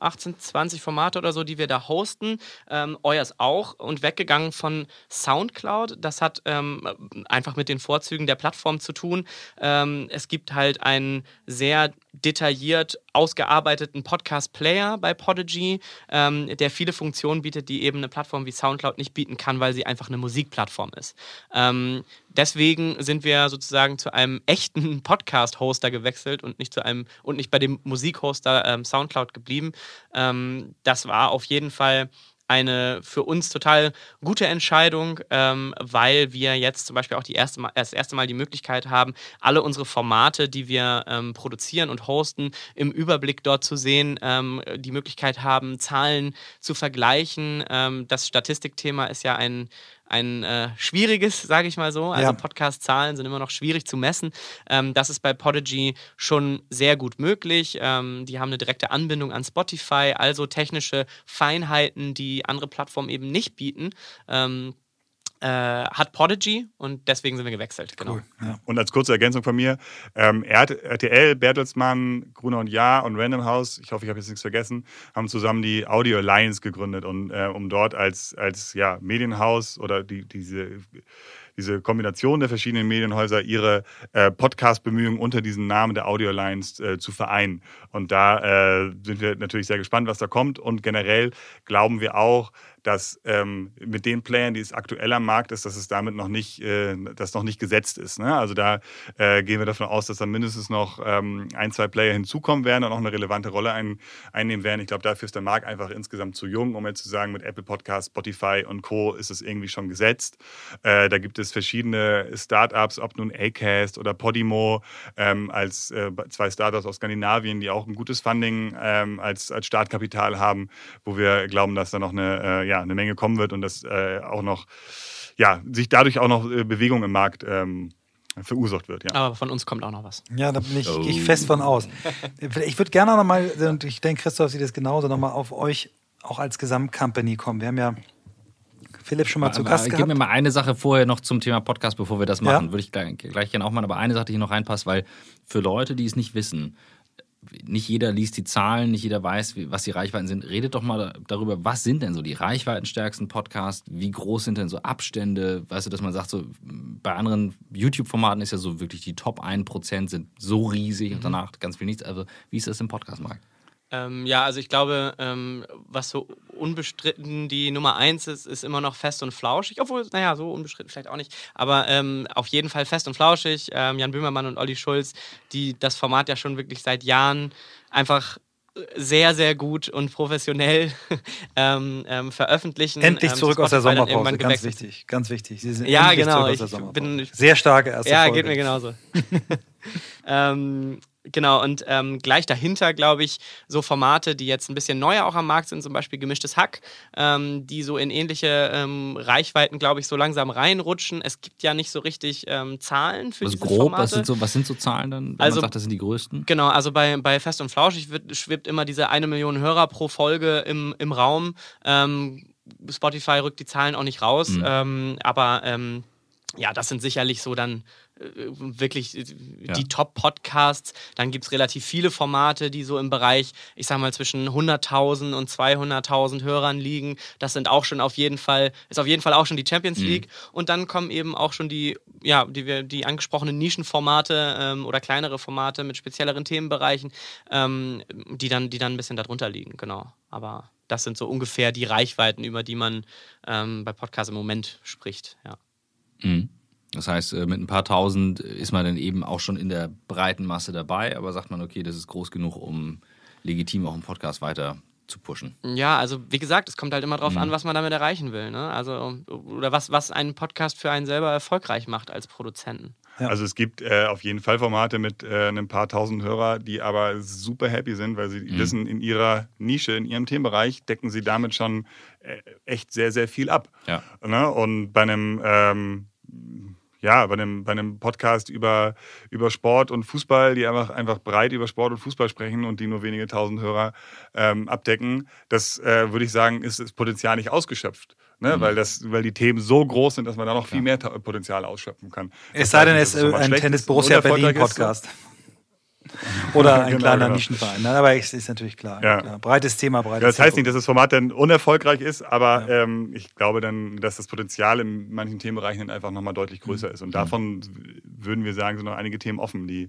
18, 20 Formate oder so, die wir da hosten. Ähm, euers auch und weggegangen von Soundcloud. Das hat ähm, einfach mit den Vorzügen der Plattform zu tun. Ähm, es gibt halt einen sehr detailliert ausgearbeiteten Podcast-Player bei Podigy, ähm, der viele Funktionen bietet, die eben eine Plattform wie Soundcloud nicht bieten kann, weil sie einfach eine Musikplattform ist. Ähm, deswegen sind wir sozusagen zu einem echten Podcast-Hoster gewechselt und nicht zu einem und nicht bei dem Musikhoster ähm, Soundcloud geblieben. Ähm, das war auf jeden Fall eine für uns total gute Entscheidung, ähm, weil wir jetzt zum Beispiel auch die erste Mal, das erste Mal die Möglichkeit haben, alle unsere Formate, die wir ähm, produzieren und hosten, im Überblick dort zu sehen, ähm, die Möglichkeit haben, Zahlen zu vergleichen. Ähm, das Statistikthema ist ja ein ein äh, schwieriges, sage ich mal so. Also ja. Podcast-Zahlen sind immer noch schwierig zu messen. Ähm, das ist bei Podigy schon sehr gut möglich. Ähm, die haben eine direkte Anbindung an Spotify, also technische Feinheiten, die andere Plattformen eben nicht bieten. Ähm, äh, hat Podigy und deswegen sind wir gewechselt. Genau. Cool, ja. Und als kurze Ergänzung von mir: ähm, RTL, Bertelsmann, Gruner und Jahr und Random House, ich hoffe, ich habe jetzt nichts vergessen, haben zusammen die Audio Alliance gegründet, und, äh, um dort als, als ja, Medienhaus oder die, diese diese Kombination der verschiedenen Medienhäuser ihre äh, Podcast-Bemühungen unter diesem Namen der Audio Alliance äh, zu vereinen. Und da äh, sind wir natürlich sehr gespannt, was da kommt. Und generell glauben wir auch, dass ähm, mit den Playern, die es aktuell am Markt ist, dass es damit noch nicht, äh, das noch nicht gesetzt ist. Ne? Also da äh, gehen wir davon aus, dass dann mindestens noch ähm, ein, zwei Player hinzukommen werden und auch eine relevante Rolle ein, einnehmen werden. Ich glaube, dafür ist der Markt einfach insgesamt zu jung, um jetzt zu sagen, mit Apple Podcasts, Spotify und Co. ist es irgendwie schon gesetzt. Äh, da gibt es verschiedene Startups, ob nun Acast oder Podimo, ähm, als äh, zwei Startups aus Skandinavien, die auch ein gutes Funding ähm, als, als Startkapital haben, wo wir glauben, dass da noch eine äh, ja, ja, eine Menge kommen wird und dass äh, auch noch, ja, sich dadurch auch noch äh, Bewegung im Markt ähm, verursacht wird. Ja. Aber von uns kommt auch noch was. Ja, da bin ich, oh. ich fest von aus. Ich würde gerne noch mal, und ich denke, Christoph sieht das genauso, noch mal auf euch auch als Gesamtcompany kommen. Wir haben ja Philipp schon mal aber, zu Gast gehabt. Gib mir mal eine Sache vorher noch zum Thema Podcast, bevor wir das machen. Ja. Würde ich gleich, gleich gerne auch mal, aber eine Sache, die hier noch reinpasst, weil für Leute, die es nicht wissen, nicht jeder liest die Zahlen, nicht jeder weiß, was die Reichweiten sind. Redet doch mal darüber, was sind denn so die reichweitenstärksten Podcasts? Wie groß sind denn so Abstände? Weißt du, dass man sagt, so bei anderen YouTube-Formaten ist ja so wirklich die Top 1% sind so riesig mhm. und danach ganz viel nichts. Also, wie ist das im Podcast-Markt? Ähm, ja, also ich glaube, ähm, was so unbestritten die Nummer eins ist, ist immer noch fest und flauschig. Obwohl, naja, so unbestritten vielleicht auch nicht. Aber ähm, auf jeden Fall fest und flauschig. Ähm, Jan Böhmermann und Olli Schulz, die das Format ja schon wirklich seit Jahren einfach sehr, sehr gut und professionell ähm, ähm, veröffentlichen. Endlich ähm, zurück aus der Sommerpause, ganz wichtig, ganz wichtig. Sie sind ja, genau. Ich bin, sehr starke erste Ja, Folge. geht mir genauso. Genau, und ähm, gleich dahinter, glaube ich, so Formate, die jetzt ein bisschen neuer auch am Markt sind, zum Beispiel gemischtes Hack, ähm, die so in ähnliche ähm, Reichweiten, glaube ich, so langsam reinrutschen. Es gibt ja nicht so richtig ähm, Zahlen für also diese grob, Formate. Was sind, so, was sind so Zahlen dann, wenn also, man sagt, das sind die größten? Genau, also bei, bei Fest und Flauschig wird, schwebt immer diese eine Million Hörer pro Folge im, im Raum. Ähm, Spotify rückt die Zahlen auch nicht raus, mhm. Aber ja, das sind sicherlich so dann wirklich äh, die ja. Top-Podcasts. Dann gibt es relativ viele Formate, die so im Bereich, ich sag mal, zwischen 100.000 und 200.000 Hörern liegen. Das sind auch schon auf jeden Fall, ist auf jeden Fall auch schon die Champions mhm. League. Und dann kommen eben auch schon die, ja, die, die angesprochenen Nischenformate ähm, oder kleinere Formate mit spezielleren Themenbereichen, ähm, die, dann, die dann ein bisschen darunter liegen, genau. Aber das sind so ungefähr die Reichweiten, über die man ähm, bei Podcasts im Moment spricht, ja. Mhm. Das heißt, äh, mit ein paar tausend ist man dann eben auch schon in der breiten Masse dabei, aber sagt man, okay, das ist groß genug, um legitim auch einen Podcast weiter zu pushen. Ja, also wie gesagt, es kommt halt immer darauf mhm. an, was man damit erreichen will. Ne? Also, oder was, was einen Podcast für einen selber erfolgreich macht als Produzenten. Ja. Also es gibt äh, auf jeden Fall Formate mit äh, einem paar tausend Hörer, die aber super happy sind, weil sie mhm. wissen, in ihrer Nische, in ihrem Themenbereich decken sie damit schon äh, echt sehr, sehr viel ab. Ja. Ne? Und bei einem ähm, ja, bei einem, bei einem Podcast über, über Sport und Fußball, die einfach, einfach breit über Sport und Fußball sprechen und die nur wenige tausend Hörer ähm, abdecken, das äh, würde ich sagen, ist das Potenzial nicht ausgeschöpft. Ne? Mhm. Weil, das, weil die Themen so groß sind, dass man da noch viel mehr Potenzial ausschöpfen kann. Es sei denn, es ist ein Tennis Borussia Berlin Podcast. Oder ein genau, kleiner genau. Nischenverein. Nein, aber es ist natürlich klar, ja. klar. Breites Thema, breites ja, Das heißt nicht, dass das Format dann unerfolgreich ist, aber ja. ähm, ich glaube dann, dass das Potenzial in manchen Themenbereichen dann einfach nochmal deutlich größer mhm. ist. Und mhm. davon würden wir sagen, sind noch einige Themen offen, die,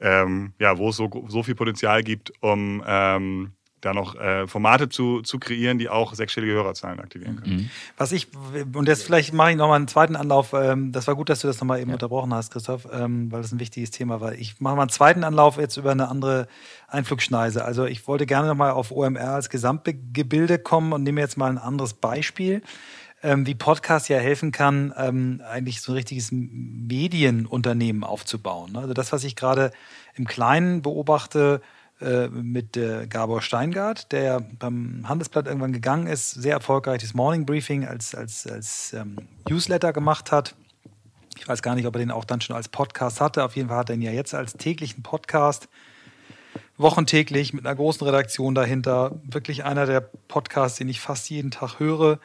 ähm, ja, wo es so, so viel Potenzial gibt, um ähm, da noch äh, Formate zu, zu kreieren, die auch sechsstellige Hörerzahlen aktivieren können. Mhm. Was ich, und jetzt vielleicht mache ich nochmal einen zweiten Anlauf, ähm, das war gut, dass du das nochmal eben ja. unterbrochen hast, Christoph, ähm, weil das ein wichtiges Thema war. Ich mache mal einen zweiten Anlauf jetzt über eine andere Einflugschneise. Also ich wollte gerne nochmal auf OMR als Gesamtgebilde kommen und nehme jetzt mal ein anderes Beispiel. Ähm, wie Podcast ja helfen kann, ähm, eigentlich so ein richtiges Medienunternehmen aufzubauen. Also das, was ich gerade im Kleinen beobachte, äh, mit äh, Gabor Steingart, der ja beim Handelsblatt irgendwann gegangen ist, sehr erfolgreich das Morning Briefing als, als, als ähm, Newsletter gemacht hat. Ich weiß gar nicht, ob er den auch dann schon als Podcast hatte. Auf jeden Fall hat er ihn ja jetzt als täglichen Podcast, wochentäglich mit einer großen Redaktion dahinter. Wirklich einer der Podcasts, den ich fast jeden Tag höre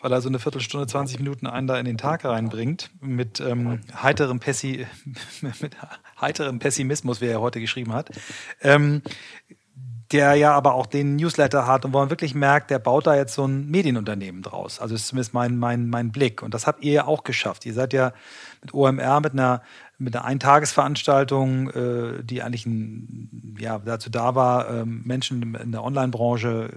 weil er so eine Viertelstunde, 20 Minuten einen da in den Tag reinbringt, mit, ähm, heiterem, Pessi mit heiterem Pessimismus, wie er heute geschrieben hat. Ähm, der ja aber auch den Newsletter hat und wo man wirklich merkt, der baut da jetzt so ein Medienunternehmen draus. Also ist zumindest mein, mein, mein Blick. Und das habt ihr ja auch geschafft. Ihr seid ja mit OMR, mit einer mit einer Eintagesveranstaltung, äh, die eigentlich ein, ja, dazu da war, ähm, Menschen in der Online-Branche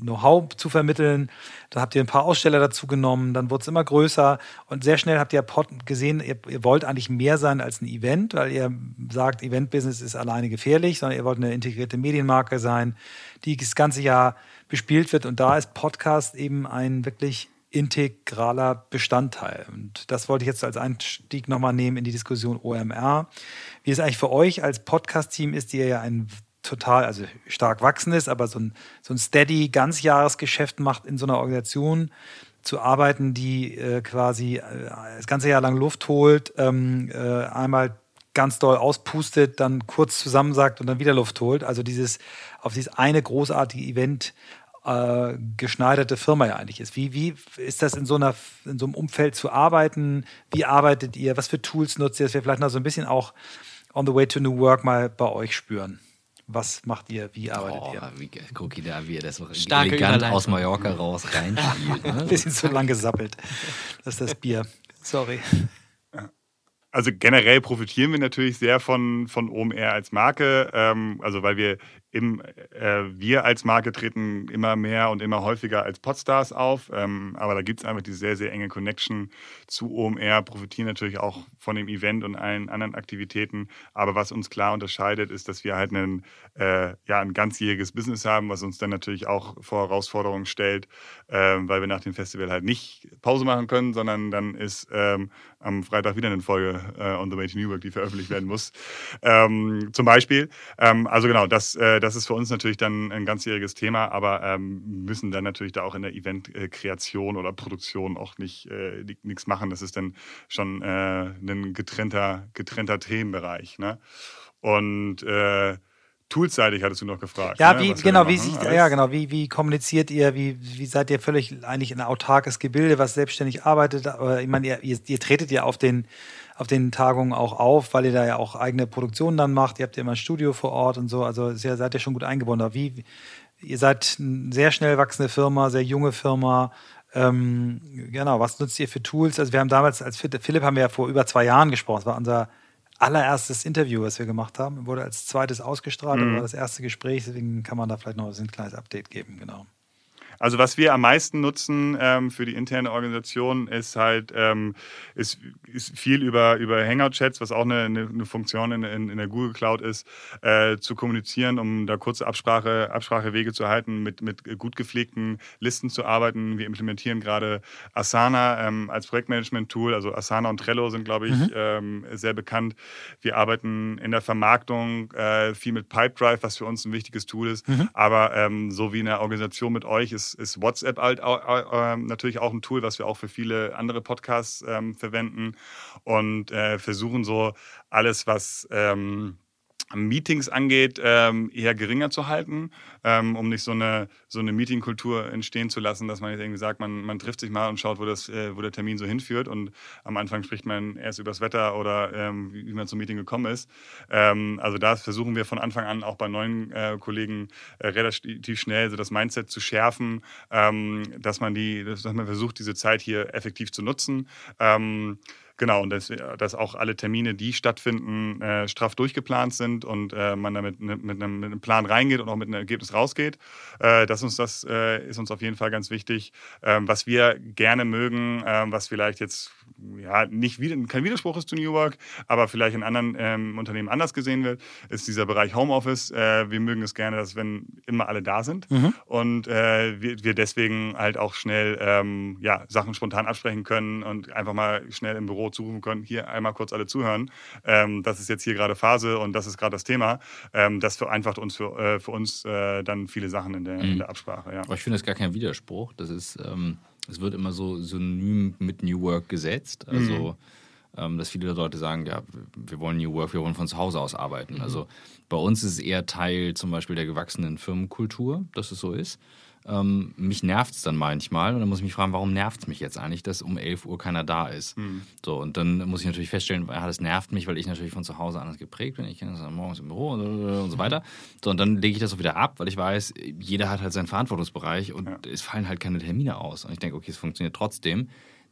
Know-how zu vermitteln. Da habt ihr ein paar Aussteller dazu genommen, dann wurde es immer größer und sehr schnell habt ihr gesehen, ihr, ihr, wollt eigentlich mehr sein als ein Event, weil ihr sagt, Event-Business ist alleine gefährlich, sondern ihr wollt eine integrierte Medienmarke sein, die das ganze Jahr bespielt wird und da ist Podcast eben ein wirklich integraler Bestandteil. Und das wollte ich jetzt als Einstieg nochmal nehmen in die Diskussion OMR. Wie es eigentlich für euch als Podcast-Team ist, die ja ein total, also stark wachsendes, aber so ein, so ein steady Ganzjahresgeschäft macht in so einer Organisation zu arbeiten, die äh, quasi äh, das ganze Jahr lang Luft holt, ähm, äh, einmal ganz doll auspustet, dann kurz zusammensagt und dann wieder Luft holt. Also dieses auf dieses eine großartige Event äh, geschneiderte Firma ja eigentlich ist. Wie, wie ist das in so, einer, in so einem Umfeld zu arbeiten? Wie arbeitet ihr? Was für Tools nutzt ihr, dass wir vielleicht noch so ein bisschen auch on the way to new work mal bei euch spüren? Was macht ihr? Wie arbeitet oh, ihr? Wie, guck da, wie er das so Starke elegant aus Mallorca raus reinspielt. Ne? Ein bisschen zu lang gesappelt. Das ist das Bier. Sorry. Also generell profitieren wir natürlich sehr von, von OMR als Marke, ähm, also weil wir im, äh, wir als Marke treten immer mehr und immer häufiger als Podstars auf. Ähm, aber da gibt es einfach die sehr, sehr enge Connection zu OMR, profitieren natürlich auch von dem Event und allen anderen Aktivitäten. Aber was uns klar unterscheidet, ist, dass wir halt einen, äh, ja, ein ganzjähriges Business haben, was uns dann natürlich auch vor Herausforderungen stellt, äh, weil wir nach dem Festival halt nicht Pause machen können, sondern dann ist ähm, am Freitag wieder eine Folge äh, On the Way to New York, die veröffentlicht werden muss. Ähm, zum Beispiel. Ähm, also genau, das, äh, das ist für uns natürlich dann ein ganzjähriges Thema, aber ähm, müssen dann natürlich da auch in der Eventkreation oder Produktion auch nicht äh, nichts machen. Das ist dann schon äh, ein getrennter, getrennter Themenbereich. Ne? Und äh, Toolseitig hattest du noch gefragt. Ja, ne, wie, genau, wie sich, ja, genau, wie, wie kommuniziert ihr, wie, wie seid ihr völlig eigentlich ein autarkes Gebilde, was selbstständig arbeitet? Aber ich meine, ihr, ihr, ihr tretet ja auf den, auf den Tagungen auch auf, weil ihr da ja auch eigene Produktionen dann macht. Ihr habt ja immer ein Studio vor Ort und so, also ihr seid ja schon gut eingebunden. Wie, ihr seid eine sehr schnell wachsende Firma, sehr junge Firma. Ähm, genau, was nutzt ihr für Tools? Also wir haben damals, als Philipp haben wir ja vor über zwei Jahren gesprochen, das war unser allererstes Interview, was wir gemacht haben. Wurde als zweites ausgestrahlt, mhm. war das erste Gespräch, deswegen kann man da vielleicht noch ein kleines Update geben, genau. Also was wir am meisten nutzen ähm, für die interne Organisation ist halt ähm, ist, ist viel über, über Hangout-Chats, was auch eine, eine, Funktion in, in, in, der Google Cloud ist, äh, zu kommunizieren, um da kurze Absprache, Absprachewege zu halten, mit, mit gut gepflegten Listen zu arbeiten. Wir implementieren gerade Asana ähm, als Projektmanagement-Tool. Also Asana und Trello sind, glaube ich, mhm. ähm, sehr bekannt. Wir arbeiten in der Vermarktung äh, viel mit Pipedrive, was für uns ein wichtiges Tool ist. Mhm. Aber ähm, so wie in der Organisation mit euch ist ist, ist WhatsApp halt äh, natürlich auch ein Tool, was wir auch für viele andere Podcasts ähm, verwenden und äh, versuchen so alles, was ähm, Meetings angeht, ähm, eher geringer zu halten, ähm, um nicht so eine, so eine Meetingkultur entstehen zu lassen, dass man jetzt irgendwie sagt, man, man trifft sich mal und schaut, wo, das, äh, wo der Termin so hinführt. Und am Anfang spricht man erst über das Wetter oder ähm, wie, man zum Meeting gekommen ist. Ähm, also da versuchen wir von Anfang an auch bei neuen äh, Kollegen äh, relativ schnell so das Mindset zu schärfen, ähm, dass, man die, dass man versucht, diese Zeit hier effektiv zu nutzen. Genau, und dass, dass auch alle Termine, die stattfinden, äh, straff durchgeplant sind und äh, man damit mit, mit, einem, mit, einem, Plan reingeht und auch mit einem Ergebnis rausgeht. Äh, das, uns, das äh, ist uns auf jeden Fall ganz wichtig. Ähm, was wir gerne mögen, ähm, was vielleicht jetzt ja, nicht kein Widerspruch ist zu New Work, aber vielleicht in anderen ähm, Unternehmen anders gesehen wird, ist dieser Bereich Homeoffice. Äh, wir mögen es gerne, dass wenn immer alle da sind mhm. und äh, wir, wir deswegen halt auch schnell ähm, ja, Sachen spontan absprechen können und einfach mal schnell im Büro zurufen können, hier einmal kurz alle zuhören. Ähm, das ist jetzt hier gerade Phase und das ist gerade das Thema. Ähm, das vereinfacht uns für, äh, für uns äh, dann viele Sachen in der, mhm. in der Absprache. Ja. Aber ich finde das gar kein Widerspruch. Das ist ähm, es wird immer so synonym mit New Work gesetzt. Also, mhm. ähm, dass viele Leute sagen, ja, wir wollen New Work, wir wollen von zu Hause aus arbeiten. Mhm. Also bei uns ist es eher Teil zum Beispiel der gewachsenen Firmenkultur, dass es so ist. Ähm, mich nervt es dann manchmal und dann muss ich mich fragen, warum nervt es mich jetzt eigentlich, dass um 11 Uhr keiner da ist. Mhm. So, und dann muss ich natürlich feststellen, ja, das nervt mich, weil ich natürlich von zu Hause anders geprägt bin. Ich kenne das morgens im Büro und so weiter. So, und dann lege ich das auch wieder ab, weil ich weiß, jeder hat halt seinen Verantwortungsbereich und ja. es fallen halt keine Termine aus. Und ich denke, okay, es funktioniert trotzdem.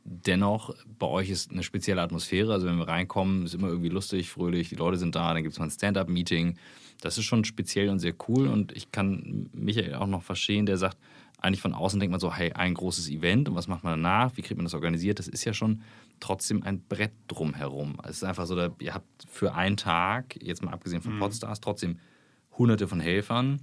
Dennoch, bei euch ist eine spezielle Atmosphäre. Also, wenn wir reinkommen, ist immer irgendwie lustig, fröhlich, die Leute sind da, dann gibt es mal ein Stand-up-Meeting. Das ist schon speziell und sehr cool. Und ich kann Michael auch noch verstehen, der sagt, eigentlich von außen denkt man so, hey, ein großes Event und was macht man danach? Wie kriegt man das organisiert? Das ist ja schon trotzdem ein Brett drumherum. Es ist einfach so, ihr habt für einen Tag, jetzt mal abgesehen von mhm. Podstars, trotzdem hunderte von Helfern.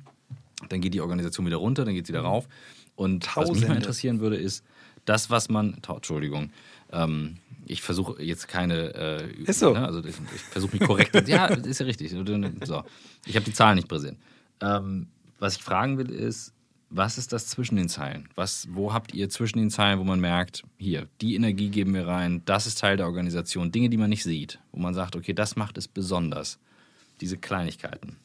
Dann geht die Organisation wieder runter, dann geht sie wieder mhm. rauf. Und Tausende. was mich mal interessieren würde, ist das, was man. Entschuldigung. Ähm, ich versuche jetzt keine. Äh, ist so. Ne, also ich, ich versuche mich korrekt. ja, ist ja richtig. So. Ich habe die Zahlen nicht präsent. Ähm, was ich fragen will, ist, was ist das zwischen den Zeilen? Was, wo habt ihr zwischen den Zeilen, wo man merkt, hier, die Energie geben wir rein, das ist Teil der Organisation, Dinge, die man nicht sieht, wo man sagt, okay, das macht es besonders, diese Kleinigkeiten.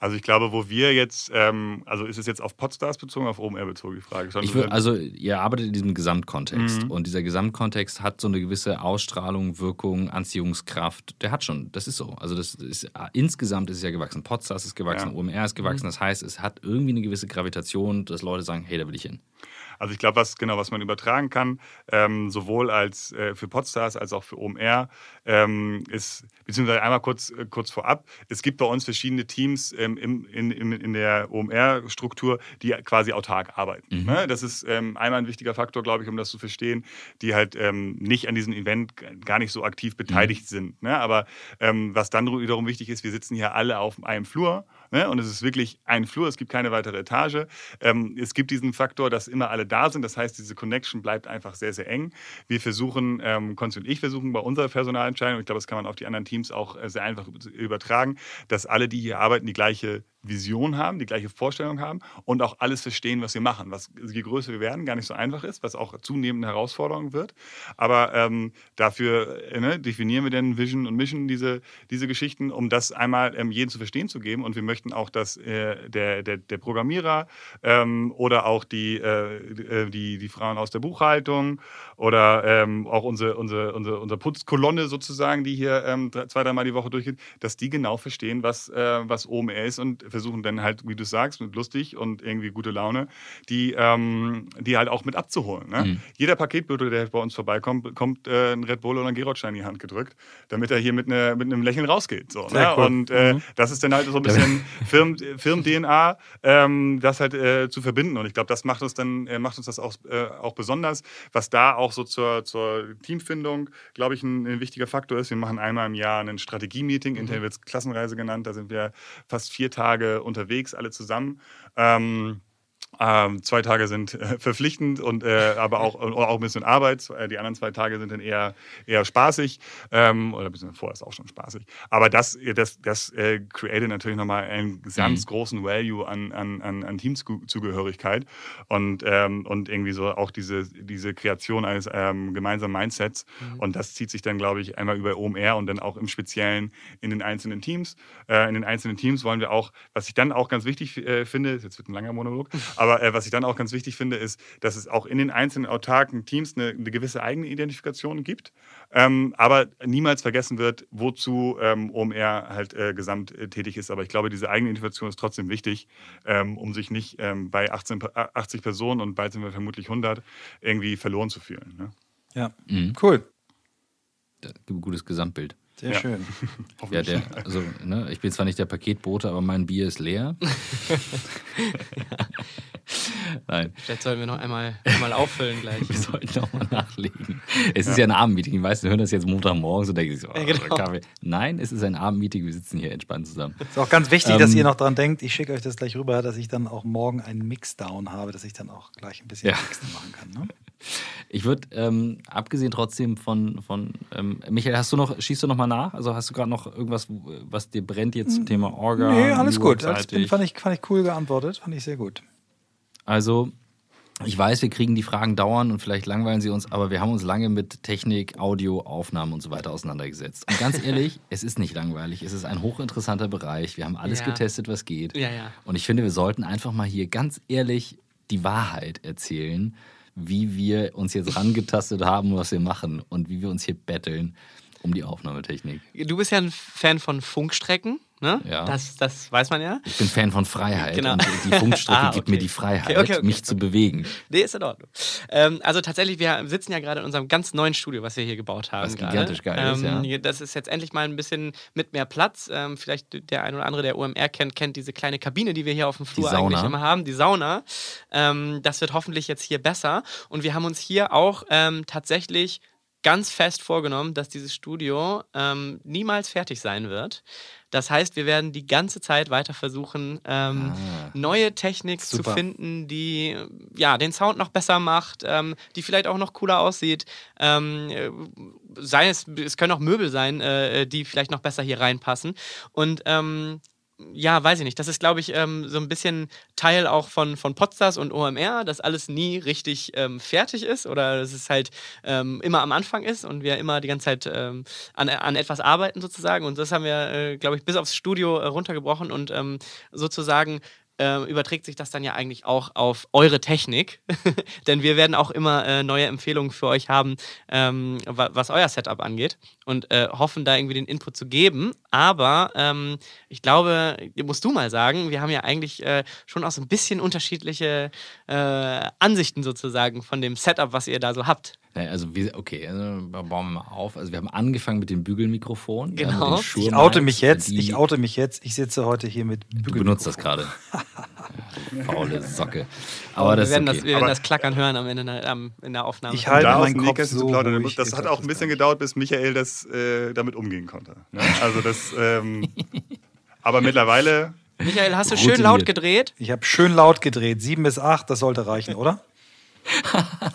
Also ich glaube, wo wir jetzt, ähm, also ist es jetzt auf Podstars bezogen, auf OMR bezogen, die Frage? Ich würd, also ihr arbeitet in diesem Gesamtkontext mhm. und dieser Gesamtkontext hat so eine gewisse Ausstrahlung, Wirkung, Anziehungskraft. Der hat schon, das ist so. Also das ist insgesamt ist es ja gewachsen. Podstars ist gewachsen, ja. OMR ist gewachsen. Mhm. Das heißt, es hat irgendwie eine gewisse Gravitation, dass Leute sagen, hey, da will ich hin. Also ich glaube, was genau, was man übertragen kann, ähm, sowohl als äh, für Podstars als auch für OMR, ähm, ist, beziehungsweise einmal kurz, äh, kurz vorab, es gibt bei uns verschiedene Teams ähm, im, in, in, in der OMR-Struktur, die quasi autark arbeiten. Mhm. Ne? Das ist ähm, einmal ein wichtiger Faktor, glaube ich, um das zu verstehen, die halt ähm, nicht an diesem Event gar nicht so aktiv beteiligt mhm. sind. Ne? Aber ähm, was dann wiederum wichtig ist, wir sitzen hier alle auf einem Flur Ne? Und es ist wirklich ein Flur, es gibt keine weitere Etage. Ähm, es gibt diesen Faktor, dass immer alle da sind. Das heißt, diese Connection bleibt einfach sehr, sehr eng. Wir versuchen, ähm, Konzi und ich versuchen bei unserer Personalentscheidung, ich glaube, das kann man auf die anderen Teams auch äh, sehr einfach übertragen, dass alle, die hier arbeiten, die gleiche Vision haben, die gleiche Vorstellung haben und auch alles verstehen, was wir machen. Was je größer wir werden, gar nicht so einfach ist, was auch zunehmend eine Herausforderung wird. Aber ähm, dafür äh, ne, definieren wir dann Vision und Mission, diese, diese Geschichten, um das einmal ähm, jeden zu verstehen zu geben. Und wir möchten auch, dass äh, der, der, der Programmierer ähm, oder auch die, äh, äh die, die Frauen aus der Buchhaltung oder ähm, auch unsere, unsere, unsere, unsere Putzkolonne sozusagen, die hier ähm, zwei, dreimal die Woche durchgeht, dass die genau verstehen, was, äh, was OMR ist und versuchen dann halt, wie du sagst, mit lustig und irgendwie gute Laune, die, ähm, die halt auch mit abzuholen. Ne? Mhm. Jeder Paketbote, der bei uns vorbeikommt, bekommt äh, ein Red Bull oder ein Gerolstein in die Hand gedrückt, damit er hier mit, ne, mit einem Lächeln rausgeht. So, ne? cool. Und äh, mhm. das ist dann halt so ein bisschen Firmen-DNA, Firmen ähm, das halt äh, zu verbinden. Und ich glaube, das macht uns dann, äh, macht uns das auch, äh, auch besonders, was da auch so zur, zur Teamfindung, glaube ich, ein, ein, wichtiger Faktor ist. Wir machen einmal im Jahr ein Strategie-Meeting, mhm. intern wird es Klassenreise genannt, da sind wir fast vier Tage Tage unterwegs, alle zusammen. Ähm, ähm, zwei Tage sind äh, verpflichtend und äh, aber auch, auch ein bisschen Arbeit. Äh, die anderen zwei Tage sind dann eher, eher spaßig. Ähm, oder ein bisschen vorher ist auch schon spaßig. Aber das, das, das äh, created natürlich nochmal einen ganz mhm. großen Value an, an, an, an Teamzugehörigkeit und, ähm, und irgendwie so auch diese, diese Kreation eines ähm, gemeinsamen Mindsets. Mhm. Und das zieht sich dann, glaube ich, einmal über OMR und dann auch im Speziellen in den einzelnen Teams. Äh, in den einzelnen Teams wollen wir auch, was ich dann auch ganz wichtig äh, finde, jetzt wird ein langer Monolog, aber äh, was ich dann auch ganz wichtig finde, ist, dass es auch in den einzelnen autarken Teams eine, eine gewisse eigene Identifikation gibt, ähm, aber niemals vergessen wird, wozu ähm, OMR halt äh, gesamt äh, tätig ist. Aber ich glaube, diese eigene Identifikation ist trotzdem wichtig, ähm, um sich nicht ähm, bei 18, 80 Personen und bald sind wir vermutlich 100 irgendwie verloren zu fühlen. Ne? Ja, mhm. cool. Gutes Gesamtbild. Sehr ja. schön. ja, der, also, ne, ich bin zwar nicht der Paketbote, aber mein Bier ist leer. Nein. Vielleicht sollten wir noch einmal, einmal auffüllen gleich. wir sollten nochmal nachlegen. Es ja. ist ja ein Abendmeeting. Die meisten hören das jetzt Montagmorgen und denken sich so, oh, ja, genau. Kaffee. Nein, es ist ein Abendmeeting. Wir sitzen hier entspannt zusammen. Es ist auch ganz wichtig, ähm, dass ihr noch dran denkt. Ich schicke euch das gleich rüber, dass ich dann auch morgen einen Mixdown habe, dass ich dann auch gleich ein bisschen ja. Mixen machen kann. Ne? Ich würde, ähm, abgesehen trotzdem von, von ähm, Michael, hast du noch, schießt du noch mal nach? Also hast du gerade noch irgendwas, was dir brennt jetzt zum Thema Orga? Nee, alles gut. Das fand, ich, fand ich cool geantwortet, fand ich sehr gut. Also, ich weiß, wir kriegen die Fragen dauern und vielleicht langweilen sie uns, aber wir haben uns lange mit Technik, Audio, Aufnahmen und so weiter auseinandergesetzt. Und ganz ehrlich, es ist nicht langweilig. Es ist ein hochinteressanter Bereich. Wir haben alles ja. getestet, was geht. Ja, ja. Und ich finde, wir sollten einfach mal hier ganz ehrlich die Wahrheit erzählen wie wir uns jetzt rangetastet haben, was wir machen und wie wir uns hier betteln um die Aufnahmetechnik. Du bist ja ein Fan von Funkstrecken. Ne? Ja. Das, das weiß man ja. Ich bin Fan von Freiheit. Genau. Und die Funkstrecke ah, okay. gibt mir die Freiheit, okay, okay, mich zu bewegen. Nee, ist in Ordnung. Ähm, also tatsächlich, wir sitzen ja gerade in unserem ganz neuen Studio, was wir hier gebaut haben. Was gigantisch geil ähm, ist, ja. Das ist jetzt endlich mal ein bisschen mit mehr Platz. Ähm, vielleicht der ein oder andere, der OMR kennt, kennt diese kleine Kabine, die wir hier auf dem Flur eigentlich immer haben, die Sauna. Ähm, das wird hoffentlich jetzt hier besser. Und wir haben uns hier auch ähm, tatsächlich ganz fest vorgenommen, dass dieses Studio ähm, niemals fertig sein wird. Das heißt, wir werden die ganze Zeit weiter versuchen, ähm, ah, neue Technik super. zu finden, die ja, den Sound noch besser macht, ähm, die vielleicht auch noch cooler aussieht. Ähm, äh, sei es, es können auch Möbel sein, äh, die vielleicht noch besser hier reinpassen. Und ähm, ja, weiß ich nicht. Das ist, glaube ich, ähm, so ein bisschen Teil auch von, von Podstars und OMR, dass alles nie richtig ähm, fertig ist oder dass es halt ähm, immer am Anfang ist und wir immer die ganze Zeit ähm, an, an etwas arbeiten sozusagen. Und das haben wir, äh, glaube ich, bis aufs Studio äh, runtergebrochen und ähm, sozusagen äh, überträgt sich das dann ja eigentlich auch auf eure Technik. Denn wir werden auch immer äh, neue Empfehlungen für euch haben, ähm, was euer Setup angeht und äh, hoffen da irgendwie den Input zu geben. Aber ähm, ich glaube, musst du mal sagen, wir haben ja eigentlich äh, schon auch so ein bisschen unterschiedliche äh, Ansichten sozusagen von dem Setup, was ihr da so habt. Also, wir, okay, also bauen wir mal auf. Also, wir haben angefangen mit dem Bügelmikrofon. Genau. ich oute mich jetzt. Ich oute mich jetzt. Ich sitze heute hier mit Bügelmikrofon. Du benutzt das gerade. Faule Socke. Aber, das wir werden, okay. das, wir werden das Klackern hören am Ende in der Aufnahme. Ich halte meinen Kopf so ruhig, Das hat auch ein bisschen gedauert, bis Michael das äh, damit umgehen konnte. Ne? also das, ähm, aber mittlerweile. Michael, hast du schön laut gedreht? Ich habe schön laut gedreht. Sieben bis acht, das sollte reichen, oder?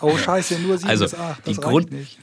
Oh scheiße, nur sieben also, bis acht, das die Grund, nicht.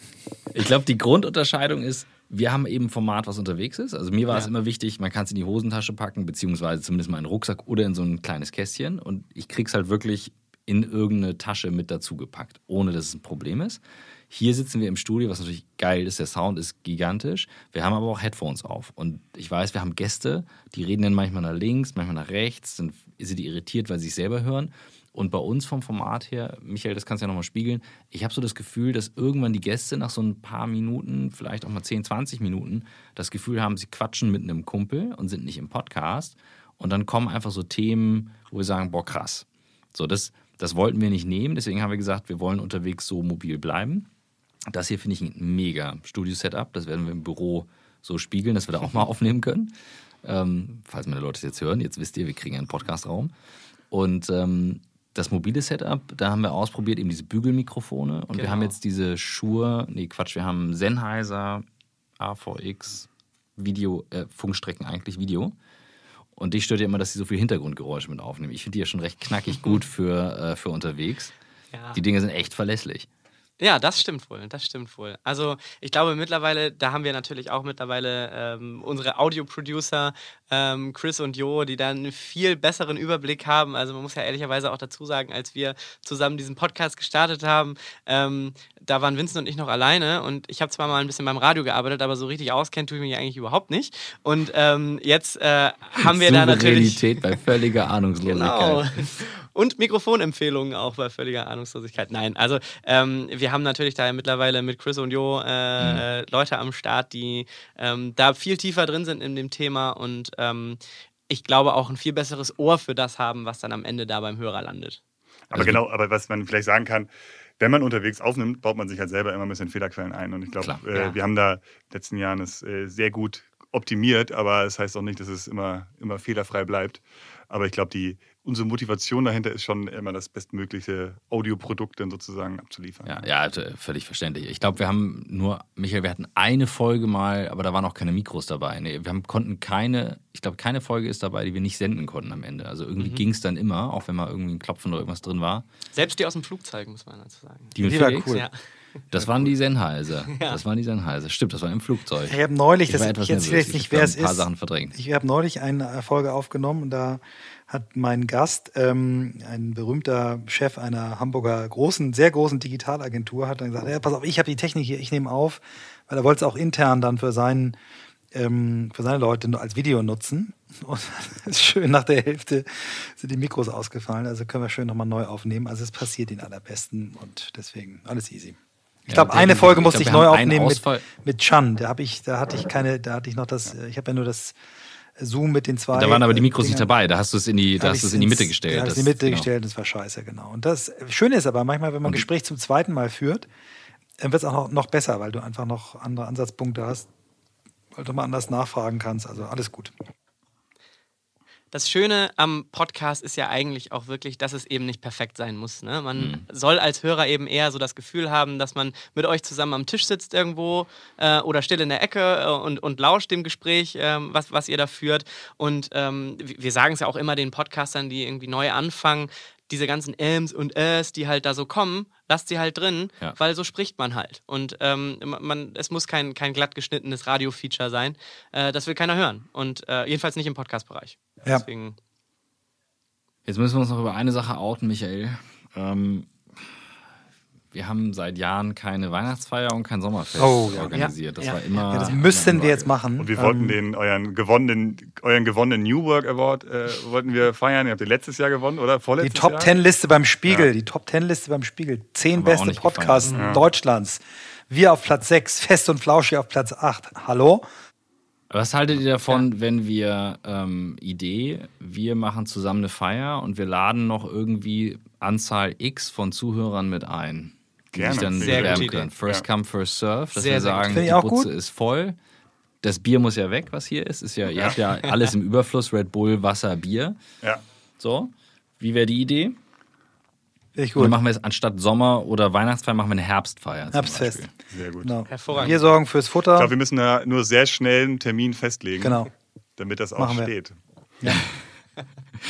Ich glaube, die Grundunterscheidung ist, wir haben eben ein Format, was unterwegs ist. Also mir war ja. es immer wichtig, man kann es in die Hosentasche packen, beziehungsweise zumindest mal in den Rucksack oder in so ein kleines Kästchen. Und ich krieg's halt wirklich in irgendeine Tasche mit dazu gepackt, ohne dass es ein Problem ist. Hier sitzen wir im Studio, was natürlich geil ist. Der Sound ist gigantisch. Wir haben aber auch Headphones auf. Und ich weiß, wir haben Gäste, die reden dann manchmal nach links, manchmal nach rechts, sind, sind die irritiert, weil sie sich selber hören. Und bei uns vom Format her, Michael, das kannst du ja nochmal spiegeln, ich habe so das Gefühl, dass irgendwann die Gäste nach so ein paar Minuten, vielleicht auch mal 10, 20 Minuten, das Gefühl haben, sie quatschen mit einem Kumpel und sind nicht im Podcast. Und dann kommen einfach so Themen, wo wir sagen, boah, krass. So, das, das wollten wir nicht nehmen, deswegen haben wir gesagt, wir wollen unterwegs so mobil bleiben. Das hier finde ich ein mega Studio-Setup. Das werden wir im Büro so spiegeln, dass wir da auch mal aufnehmen können. Ähm, falls meine Leute es jetzt hören, jetzt wisst ihr, wir kriegen einen Podcast-Raum. Und ähm, das mobile Setup, da haben wir ausprobiert eben diese Bügelmikrofone und genau. wir haben jetzt diese Shure, nee Quatsch, wir haben Sennheiser AVX Video, äh, Funkstrecken eigentlich Video. Und dich stört ja immer, dass sie so viel Hintergrundgeräusche mit aufnehmen. Ich finde die ja schon recht knackig gut für, äh, für unterwegs. Ja. Die Dinge sind echt verlässlich. Ja, das stimmt wohl, das stimmt wohl. Also ich glaube mittlerweile, da haben wir natürlich auch mittlerweile ähm, unsere Audio-Producer ähm, Chris und Jo, die dann einen viel besseren Überblick haben. Also man muss ja ehrlicherweise auch dazu sagen, als wir zusammen diesen Podcast gestartet haben, ähm, da waren Vincent und ich noch alleine und ich habe zwar mal ein bisschen beim Radio gearbeitet, aber so richtig auskennt tue ich mich eigentlich überhaupt nicht. Und ähm, jetzt äh, haben wir da natürlich... bei völliger Ahnungslosigkeit. Genau. Und Mikrofonempfehlungen auch bei völliger Ahnungslosigkeit. Nein, also ähm, wir haben natürlich da mittlerweile mit Chris und Jo äh, mhm. Leute am Start, die ähm, da viel tiefer drin sind in dem Thema und ähm, ich glaube auch ein viel besseres Ohr für das haben, was dann am Ende da beim Hörer landet. Aber also, genau, aber was man vielleicht sagen kann, wenn man unterwegs aufnimmt, baut man sich halt selber immer ein bisschen Fehlerquellen ein. Und ich glaube, äh, ja. wir haben da in den letzten Jahren es äh, sehr gut optimiert, aber es das heißt auch nicht, dass es immer, immer fehlerfrei bleibt. Aber ich glaube, die, unsere Motivation dahinter ist schon immer das bestmögliche Audioprodukt dann sozusagen abzuliefern. Ja, ja also völlig verständlich. Ich glaube, wir haben nur, Michael, wir hatten eine Folge mal, aber da waren auch keine Mikros dabei. Nee, wir haben, konnten keine, ich glaube, keine Folge ist dabei, die wir nicht senden konnten am Ende. Also irgendwie mhm. ging es dann immer, auch wenn mal irgendwie ein Klopfen oder irgendwas drin war. Selbst die aus dem Flugzeug, muss man dazu sagen. Die, die war cool. Ja. Das waren die Sennheiser. Ja. Das waren die Sennheiser. Stimmt, das war im Flugzeug. Ich habe neulich, ich das, ich erzähle jetzt nicht, wer es ist. Ein paar Sachen verdrängt. Ich habe neulich eine Folge aufgenommen und da hat mein Gast, ähm, ein berühmter Chef einer Hamburger großen, sehr großen Digitalagentur, hat dann gesagt, ja, pass auf, ich habe die Technik hier, ich nehme auf, weil er wollte es auch intern dann für seinen ähm, für seine Leute als Video nutzen. Und schön, nach der Hälfte sind die Mikros ausgefallen. Also können wir schön nochmal neu aufnehmen. Also es passiert den allerbesten und deswegen alles easy. Ich glaube, ja, eine Folge musste ich, ich neu aufnehmen mit, mit Chan. Da habe ich, da hatte ich keine, da hatte ich noch das, ich habe ja nur das Zoom mit den zwei. Da waren aber die Mikros nicht dabei, da hast du es in die, da hast du es in die Mitte gestellt. Da hast du in die Mitte genau. gestellt, das war scheiße, genau. Und das Schöne ist aber manchmal, wenn man ein Gespräch zum zweiten Mal führt, dann wird es auch noch, noch besser, weil du einfach noch andere Ansatzpunkte hast, weil du mal anders nachfragen kannst. Also alles gut das Schöne am Podcast ist ja eigentlich auch wirklich, dass es eben nicht perfekt sein muss. Ne? Man mhm. soll als Hörer eben eher so das Gefühl haben, dass man mit euch zusammen am Tisch sitzt irgendwo äh, oder still in der Ecke äh, und, und lauscht dem Gespräch, äh, was, was ihr da führt. Und ähm, wir sagen es ja auch immer den Podcastern, die irgendwie neu anfangen, diese ganzen Ms und Äs, die halt da so kommen, lasst sie halt drin, Ja. weil so spricht man halt. Und ähm, man, es muss kein, kein glatt geschnittenes Radio-Feature sein. Äh, das will keiner hören. Und äh, jedenfalls nicht im Podcast-Bereich. Ja. Deswegen. Jetzt müssen wir uns noch über eine Sache outen, Michael. Ähm, wir haben seit Jahren keine Weihnachtsfeier und kein Sommerfest Oh, ja. organisiert. Das Ja. war immer. Ja, das müssen wir jetzt machen. Und wir wollten Ähm, den, euren gewonnenen, euren gewonnenen New Work Award äh, wollten wir feiern. Ihr habt den letztes Jahr gewonnen, oder? Die Vorletztes Top Jahr? Ten Liste beim Spiegel, Ja. die Top Ten Liste beim Spiegel. Zehn Haben beste Podcasts. Deutschlands. Wir auf Platz 6, Fest und Flauschig auf Platz 8. Hallo? Was haltet ihr davon, wenn wir ähm, Idee, wir machen zusammen eine Feier und wir laden noch irgendwie Anzahl X von Zuhörern mit ein, die Gerne. sich dann Sehr bewerben können. First come, first serve, dass Sehr, wir sagen, ich die Butze gut. ist voll. Das Bier muss ja weg, was hier ist. ist ja, ihr habt ja alles im Überfluss, Red Bull, Wasser, Bier. Ja. So, wie wäre die Idee? Ich Dann gut. machen wir es anstatt Sommer- oder Weihnachtsfeier, machen wir eine Herbstfeier. Herbstfest. Sehr gut. Genau. Hervorragend. Wir sorgen fürs Ich Futter. glaube, wir müssen da nur sehr schnell einen Termin festlegen, Genau. damit das auch Machen wir. steht.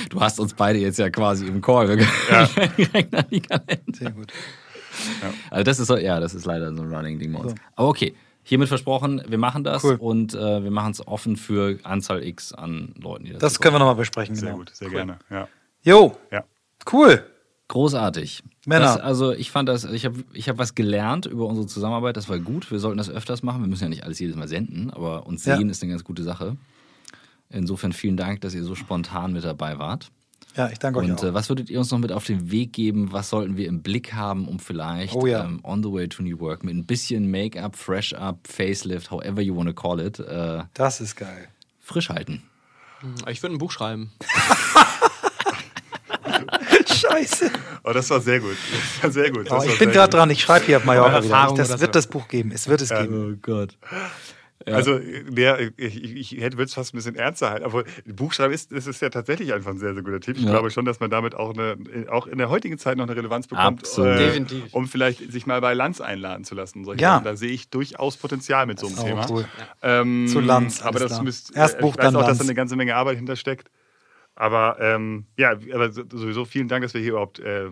Du hast uns beide jetzt ja quasi im Call. Kalender. Sehr gut. Also das ist so, ja, das ist leider so ein Running Ding bei uns. Aber okay, hiermit versprochen, wir machen das Cool. und äh, wir machen es offen für Anzahl X an Leuten, die Das können wir nochmal besprechen. Sehr Genau. gut, sehr gerne. Ja. Jo, ja. cool. Großartig. Männer. Das, also ich fand das, ich habe ich hab was gelernt über unsere Zusammenarbeit, das war gut. Wir sollten das öfters machen. Wir müssen ja nicht alles jedes Mal senden, aber uns Ja. sehen ist eine ganz gute Sache. Insofern vielen Dank, dass ihr so spontan mit dabei wart. Ja, ich danke euch Und auch. äh, was würdet ihr uns noch mit auf den Weg geben? Was sollten wir im Blick haben, um vielleicht Oh ja. ähm, on the way to New Work mit ein bisschen Make-up, Fresh-up, Facelift, however you want to call it, äh, Das ist geil. frisch halten? Ich würde ein Buch schreiben. Scheiße. Oh, das war sehr gut. Das war sehr gut. Das Oh, war ich bin gerade dran. Ich schreibe hier auf Mallorca Eure wieder. Erfahrung Das wird so. das Buch geben. Es wird es geben. Oh Gott. Also, der, ich, ich hätte würde es fast ein bisschen ernster halten. Aber Buchschreiben ist, das ist ja tatsächlich einfach ein sehr, sehr guter Tipp. Ich Ja. glaube schon, dass man damit auch, eine, auch in der heutigen Zeit noch eine Relevanz bekommt. Absolut. Definitiv. Um vielleicht sich mal bei Lanz einladen zu lassen. Ja. Sachen. Da sehe ich durchaus Potenzial mit so einem Thema. cool. Ähm, Zu Lanz, Aber das klar. müsst, Erst äh, Buch, ich weiß dann auch, dass da eine ganze Menge Arbeit hintersteckt. Aber ähm, ja, aber so- sowieso vielen Dank, dass wir hier überhaupt äh,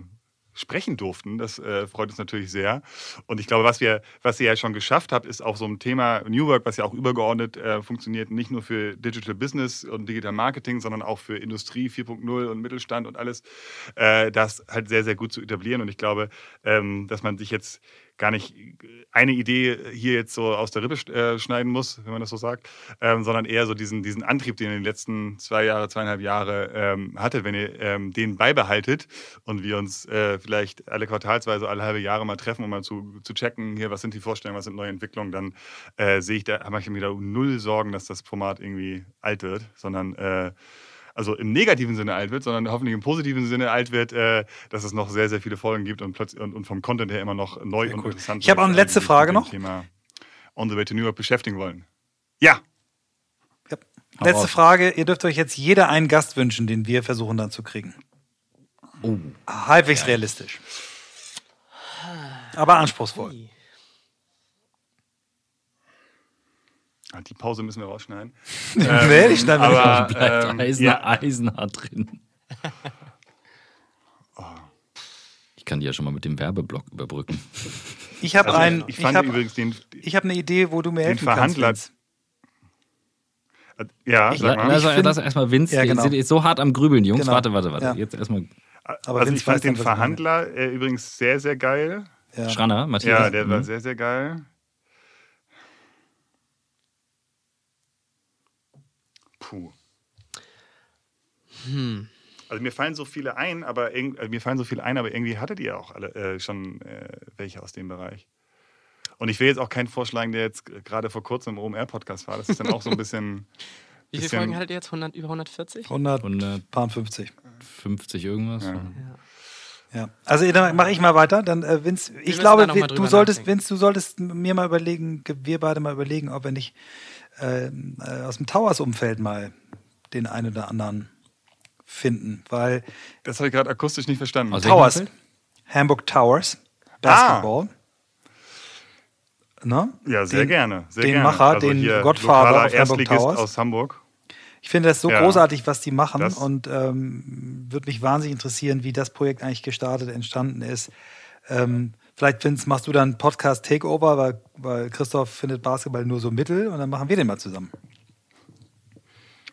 sprechen durften. Das äh, freut uns natürlich sehr. Und ich glaube, was wir, was ihr ja schon geschafft habt, ist auch so ein Thema New Work, was ja auch übergeordnet äh, funktioniert, nicht nur für Digital Business und Digital Marketing, sondern auch für Industrie 4.0 und Mittelstand und alles, äh, das halt sehr, sehr gut zu etablieren. Und ich glaube, ähm, dass man sich jetzt gar nicht eine Idee hier jetzt so aus der Rippe äh, schneiden muss, wenn man das so sagt, ähm, sondern eher so diesen, diesen Antrieb, den ihr in den letzten zwei Jahre, zweieinhalb Jahre ähm, hattet, wenn ihr ähm, den beibehaltet und wir uns äh, vielleicht alle quartalsweise, alle halbe Jahre mal treffen, um mal zu, zu checken, hier, was sind die Vorstellungen, was sind neue Entwicklungen, dann äh, sehe ich da, mache ich mir wieder null Sorgen, dass das Format irgendwie alt wird, sondern äh, also im negativen Sinne alt wird, sondern hoffentlich im positiven Sinne alt wird, äh, dass es noch sehr, sehr viele Folgen gibt und, plötzlich, und, und vom Content her immer noch neu und interessant. Ich habe auch eine alle, letzte Frage noch. Thema On the Way to New York beschäftigen wollen. Ja, Ja. Letzte raus. Frage. Ihr dürft euch jetzt jeder einen Gast wünschen, den wir versuchen dann zu kriegen. Oh. Halbwegs realistisch. Aber anspruchsvoll. Ah, die Pause müssen wir rausschneiden. nee, die schneiden wir nicht. Aber Bleibt ähm, Eisen, ja, Eisenhart drin. Ich kann die ja schon mal mit dem Werbeblock überbrücken. Ich habe also einen. ich Ich habe übrigens den, ich hab eine Idee, wo du mir den helfen kannst. Verhandler. Vince. ja, Ich- sag mal. Lass, find- lass erstmal Vince. Ja, Ja, genau. sind jetzt so hart am Grübeln, Jungs. Genau. Warte, warte, warte. Ja. Jetzt erstmal Aber also Vince ich fand weiß den ich. Verhandler äh, übrigens sehr, sehr geil. Ja. Schranner, Matthias. Ja, der war Mhm. sehr, sehr geil. Puh. Also mir fallen so viele ein, aber also mir fallen so viele ein, aber irgendwie hattet ihr auch alle äh, schon äh, welche aus dem Bereich. Und ich will jetzt auch keinen vorschlagen, der jetzt gerade vor kurzem im OMR-Podcast war. Das ist dann auch so ein bisschen. Wie viele bisschen- Folgen hattet ihr jetzt? 100, über 140? 150. 150 irgendwas. Ja. Ja. Also dann mache ich mal weiter. Dann äh, Vince, ich glaube, du solltest, nachdenken. Vince, du solltest mir mal überlegen, wir beide mal überlegen, ob wir nicht äh, äh, aus dem Towers-Umfeld mal den einen oder anderen finden, weil Das habe ich gerade akustisch nicht verstanden. Aus Towers? Hamburg Towers, Basketball. Ne? ja, sehr den, gerne. Sehr den gerne. Macher, also den lokaler auf Hamburg Towers. aus Hamburg. Ich finde das so Ja. großartig, was die machen Das- und ähm, würde mich wahnsinnig interessieren, wie das Projekt eigentlich gestartet, entstanden ist. Ähm, vielleicht, Vince, machst du dann Podcast Takeover, weil, weil Christoph findet Basketball nur so mittel und dann machen wir den mal zusammen.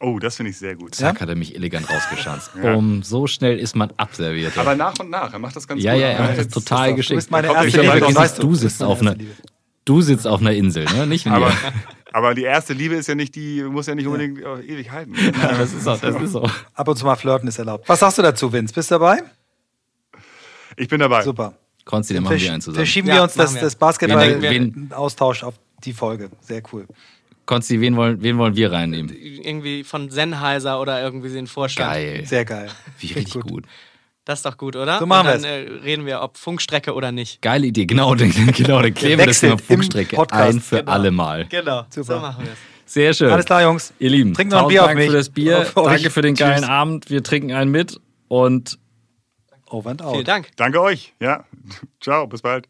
Oh, das finde ich sehr gut. Ja? Zack, hat er mich elegant rausgeschanzt. Ja. Bumm, so schnell ist man abserviert. Aber nach und nach, er macht das ganz ja, gut. ja, er macht das total Christoph, Du geschickt. bist meine erste Liebe, weißt du bist sitzt auf einer-. Du sitzt auf einer Insel, ne? Nicht Aber, wir. aber die erste Liebe ist ja nicht die, muss ja nicht unbedingt äh, ewig halten. Ja, das ist auch, das ist auch. Ab und zu mal flirten ist erlaubt. Was sagst du dazu, Vince? Bist du dabei? Ich bin dabei. Super. Konsti, dann machen wir einen zusammen. Verschieben Ja, wir uns das, wir. das Wen- Basketball-Austausch auf die Folge. Sehr cool. Konsti, wen wollen, wen wollen wir reinnehmen? Irgendwie von Sennheiser oder irgendwie den Vorstand. Geil. Sehr geil. Wie richtig gut. Das ist doch gut, oder? So machen Und dann äh, reden wir, ob Funkstrecke oder nicht. Geile Idee, genau, den, genau, dann klären wir das Thema Funkstrecke Podcast, ein für genau. alle Mal. Genau, Super. so machen wir es. Sehr schön. Alles klar, Jungs. Ihr Lieben, Trinkt noch ein Bier auf Dank mich. für das Bier. Auf euch. Danke für den geilen Tschüss. Abend. Wir trinken einen mit und Over and out. Vielen Dank. Danke euch. Ja. Ciao, bis bald.